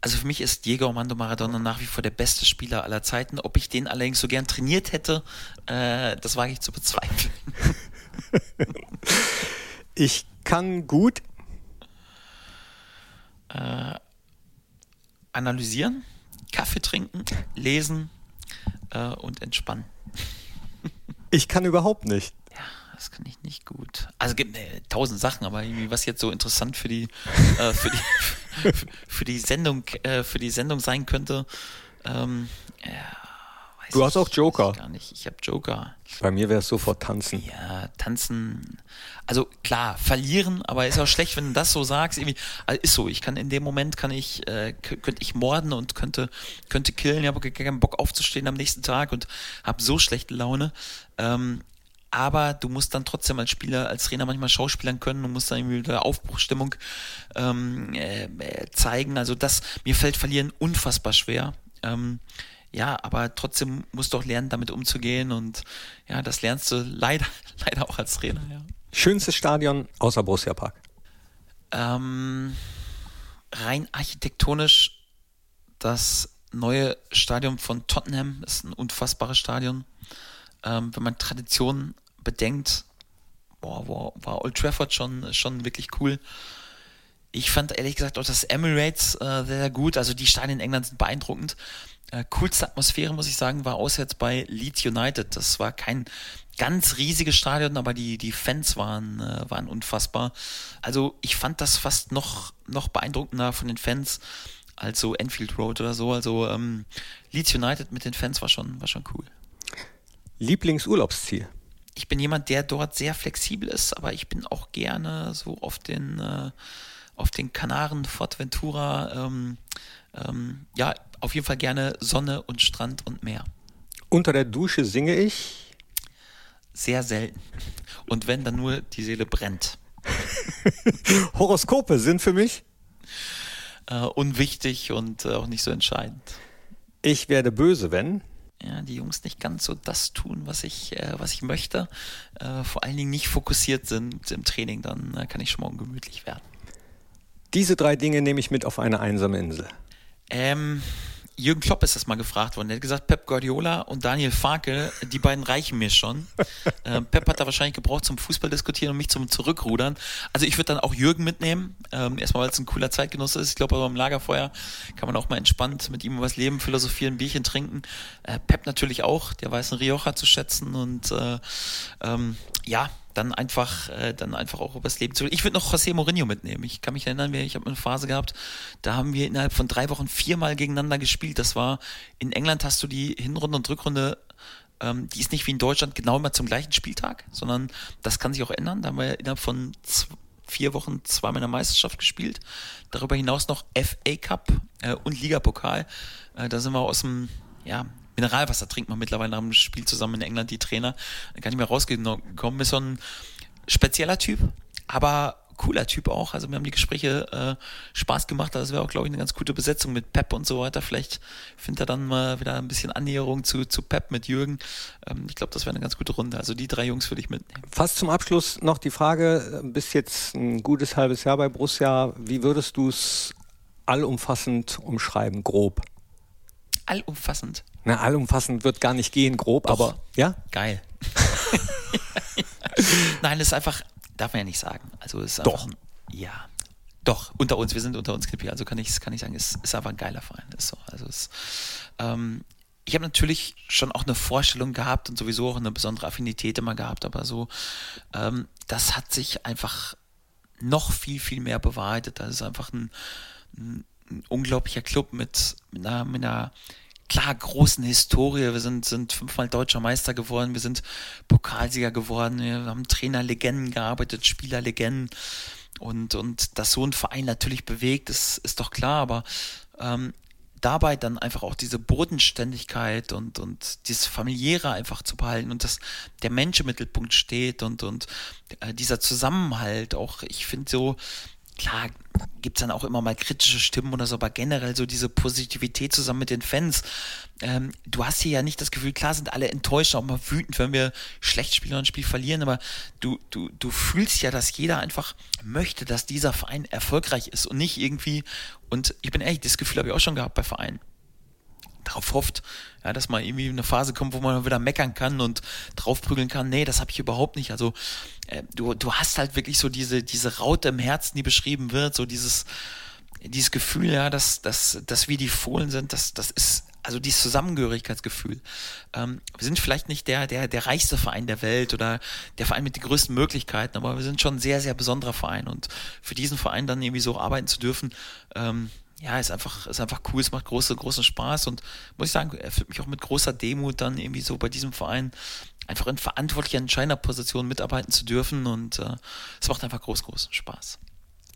Also für mich ist Diego Armando Maradona nach wie vor der beste Spieler aller Zeiten. Ob ich den allerdings so gern trainiert hätte, äh, das wage ich zu bezweifeln. ich kann gut äh, analysieren, Kaffee trinken, lesen äh, und entspannen. ich kann überhaupt nicht. Ja, das kann ich nicht gut. Also gibt äh, tausend Sachen, aber irgendwie was jetzt so interessant für die äh, für die für die Sendung äh, für die Sendung sein könnte. Ähm, ja, du hast auch Joker. Gar nicht. Ich habe Joker. Bei mir wäre es sofort tanzen. Ja, tanzen. Also klar, verlieren, aber ist auch schlecht, wenn du das so sagst. Irgendwie, also ist so. Ich kann in dem Moment kann ich äh, könnte ich morden und könnte könnte killen. Ich habe keinen Bock aufzustehen am nächsten Tag und habe so schlechte Laune. Ähm, aber du musst dann trotzdem als Spieler, als Trainer manchmal schauspielern können und musst dann irgendwie wieder Aufbruchstimmung ähm, äh, zeigen. Also das, mir fällt Verlieren unfassbar schwer. Ähm, ja, aber trotzdem musst du auch lernen, damit umzugehen und ja, das lernst du leider, leider auch als Trainer, ja. Schönstes Stadion außer Borussia Park? Ähm, rein architektonisch das neue Stadion von Tottenham ist ein unfassbares Stadion. Ähm, wenn man Tradition bedenkt, boah, boah, war Old Trafford schon, schon wirklich cool. Ich fand ehrlich gesagt auch das Emirates äh, sehr gut. Also die Stadien in England sind beeindruckend. Äh, coolste Atmosphäre, muss ich sagen, war auswärts bei Leeds United. Das war kein ganz riesiges Stadion, aber die, die Fans waren, äh, waren unfassbar. Also ich fand das fast noch, noch beeindruckender von den Fans als so Enfield Road oder so. Also ähm, Leeds United mit den Fans war schon, war schon cool. Lieblingsurlaubsziel? Ich bin jemand, der dort sehr flexibel ist, aber ich bin auch gerne so auf den, äh, auf den Kanaren, Fortventura, ähm, ähm, ja, auf jeden Fall gerne Sonne und Strand und Meer. Unter der Dusche singe ich? Sehr selten. Und wenn, dann nur die Seele brennt. Horoskope sind für mich? Äh, unwichtig und äh, auch nicht so entscheidend. Ich werde böse, wenn? ja, die Jungs nicht ganz so das tun, was ich, äh, was ich möchte, äh, vor allen Dingen nicht fokussiert sind im Training, dann äh, kann ich schon morgen gemütlich werden. Diese drei Dinge nehme ich mit auf eine einsame Insel. Ähm, Jürgen Klopp ist das mal gefragt worden. Er hat gesagt, Pep Guardiola und Daniel Farke, die beiden reichen mir schon. Ähm, Pep hat da wahrscheinlich gebraucht zum Fußball diskutieren und mich zum Zurückrudern. Also ich würde dann auch Jürgen mitnehmen. Ähm, erstmal, weil es ein cooler Zeitgenosse ist. Ich glaube, beim Lagerfeuer kann man auch mal entspannt mit ihm über das Leben philosophieren, ein Bierchen trinken. Äh, Pep natürlich auch. Der weiß einen Rioja zu schätzen und äh, ähm, ja, dann einfach, äh, dann einfach auch übers Leben zu. Ich würde noch José Mourinho mitnehmen. Ich kann mich erinnern, ich habe eine Phase gehabt, da haben wir innerhalb von drei Wochen viermal gegeneinander gespielt. Das war in England hast du die Hinrunde und Rückrunde ähm, die ist nicht wie in Deutschland genau immer zum gleichen Spieltag, sondern das kann sich auch ändern. Da haben wir innerhalb von zwei, vier Wochen zweimal in der Meisterschaft gespielt. Darüber hinaus noch FA Cup äh, und Ligapokal. Äh, da sind wir aus dem, ja, Mineralwasser trinkt man mittlerweile nach dem Spiel zusammen in England, die Trainer. Dann kann ich mehr rausgekommen. Ist so ein spezieller Typ, aber cooler Typ auch. Also mir haben die Gespräche äh, Spaß gemacht. Das wäre auch, glaube ich, eine ganz gute Besetzung mit Pep und so weiter. Vielleicht findet er dann mal wieder ein bisschen Annäherung zu, zu Pep mit Jürgen. Ähm, ich glaube, das wäre eine ganz gute Runde. Also die drei Jungs würde ich mitnehmen. Fast zum Abschluss noch die Frage, bis jetzt ein gutes halbes Jahr bei Borussia. Wie würdest du es allumfassend umschreiben, grob? Allumfassend? Na, allumfassend wird gar nicht gehen, grob, Doch. aber ja? Geil. Nein, es ist einfach, darf man ja nicht sagen. Also es ist Doch. Einfach, ja. Doch, unter uns, wir sind unter uns Knippi, also kann ich, kann ich sagen, es ist einfach ein geiler Verein. Ist so. Also es, ähm, ich habe natürlich schon auch eine Vorstellung gehabt und sowieso auch eine besondere Affinität immer gehabt, aber so, ähm, das hat sich einfach noch viel, viel mehr bewahrheitet. Das ist einfach ein, ein, ein unglaublicher Club mit, mit, einer, mit einer klar großen Historie. Wir sind, sind fünfmal deutscher Meister geworden, wir sind Pokalsieger geworden, wir haben Trainerlegenden gearbeitet, Spielerlegenden. Und, und dass so ein Verein natürlich bewegt, ist, ist doch klar, aber ähm, dabei dann einfach auch diese Bodenständigkeit und, und dieses familiäre einfach zu behalten und dass der Mensch im Mittelpunkt steht und, und äh, dieser Zusammenhalt auch, ich finde so, klar gibt es dann auch immer mal kritische Stimmen oder so, aber generell so diese Positivität zusammen mit den Fans. Ähm, du hast hier ja nicht das Gefühl, klar sind alle enttäuscht, auch mal wütend, wenn wir schlecht spielen und ein Spiel verlieren, aber du, du, du fühlst ja, dass jeder einfach möchte, dass dieser Verein erfolgreich ist und nicht irgendwie, und ich bin ehrlich, das Gefühl habe ich auch schon gehabt bei Vereinen darauf hofft, ja, dass mal irgendwie eine Phase kommt, wo man wieder meckern kann und draufprügeln kann. Nee, das habe ich überhaupt nicht. Also äh, du, du hast halt wirklich so diese, diese Raute im Herzen, die beschrieben wird, so dieses, dieses Gefühl, ja, dass, dass, dass wir die Fohlen sind, das, das ist also dieses Zusammengehörigkeitsgefühl. Ähm, wir sind vielleicht nicht der, der, der reichste Verein der Welt oder der Verein mit den größten Möglichkeiten, aber wir sind schon ein sehr, sehr besonderer Verein und für diesen Verein dann irgendwie so arbeiten zu dürfen, ähm, ja, ist einfach, ist einfach cool, es macht große, großen Spaß und muss ich sagen, erfüllt mich auch mit großer Demut dann irgendwie so bei diesem Verein einfach in verantwortlicher Entscheiderposition mitarbeiten zu dürfen und äh, es macht einfach groß, großen Spaß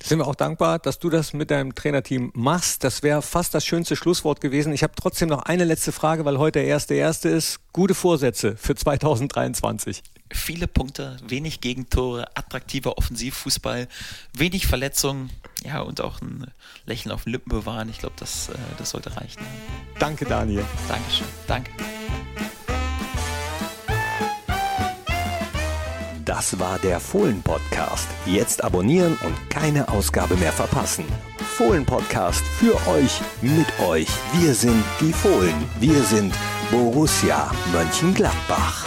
sind wir auch dankbar, dass du das mit deinem Trainerteam machst. Das wäre fast das schönste Schlusswort gewesen. Ich habe trotzdem noch eine letzte Frage, weil heute der erste erste ist. Gute Vorsätze für 2023. Viele Punkte, wenig Gegentore, attraktiver Offensivfußball, wenig Verletzungen, ja und auch ein Lächeln auf den Lippen bewahren. Ich glaube, das, äh, das sollte reichen. Danke, Daniel. Dankeschön. Danke. Das war der Fohlen-Podcast. Jetzt abonnieren und keine Ausgabe mehr verpassen. Fohlen-Podcast für euch, mit euch. Wir sind die Fohlen. Wir sind Borussia Mönchengladbach.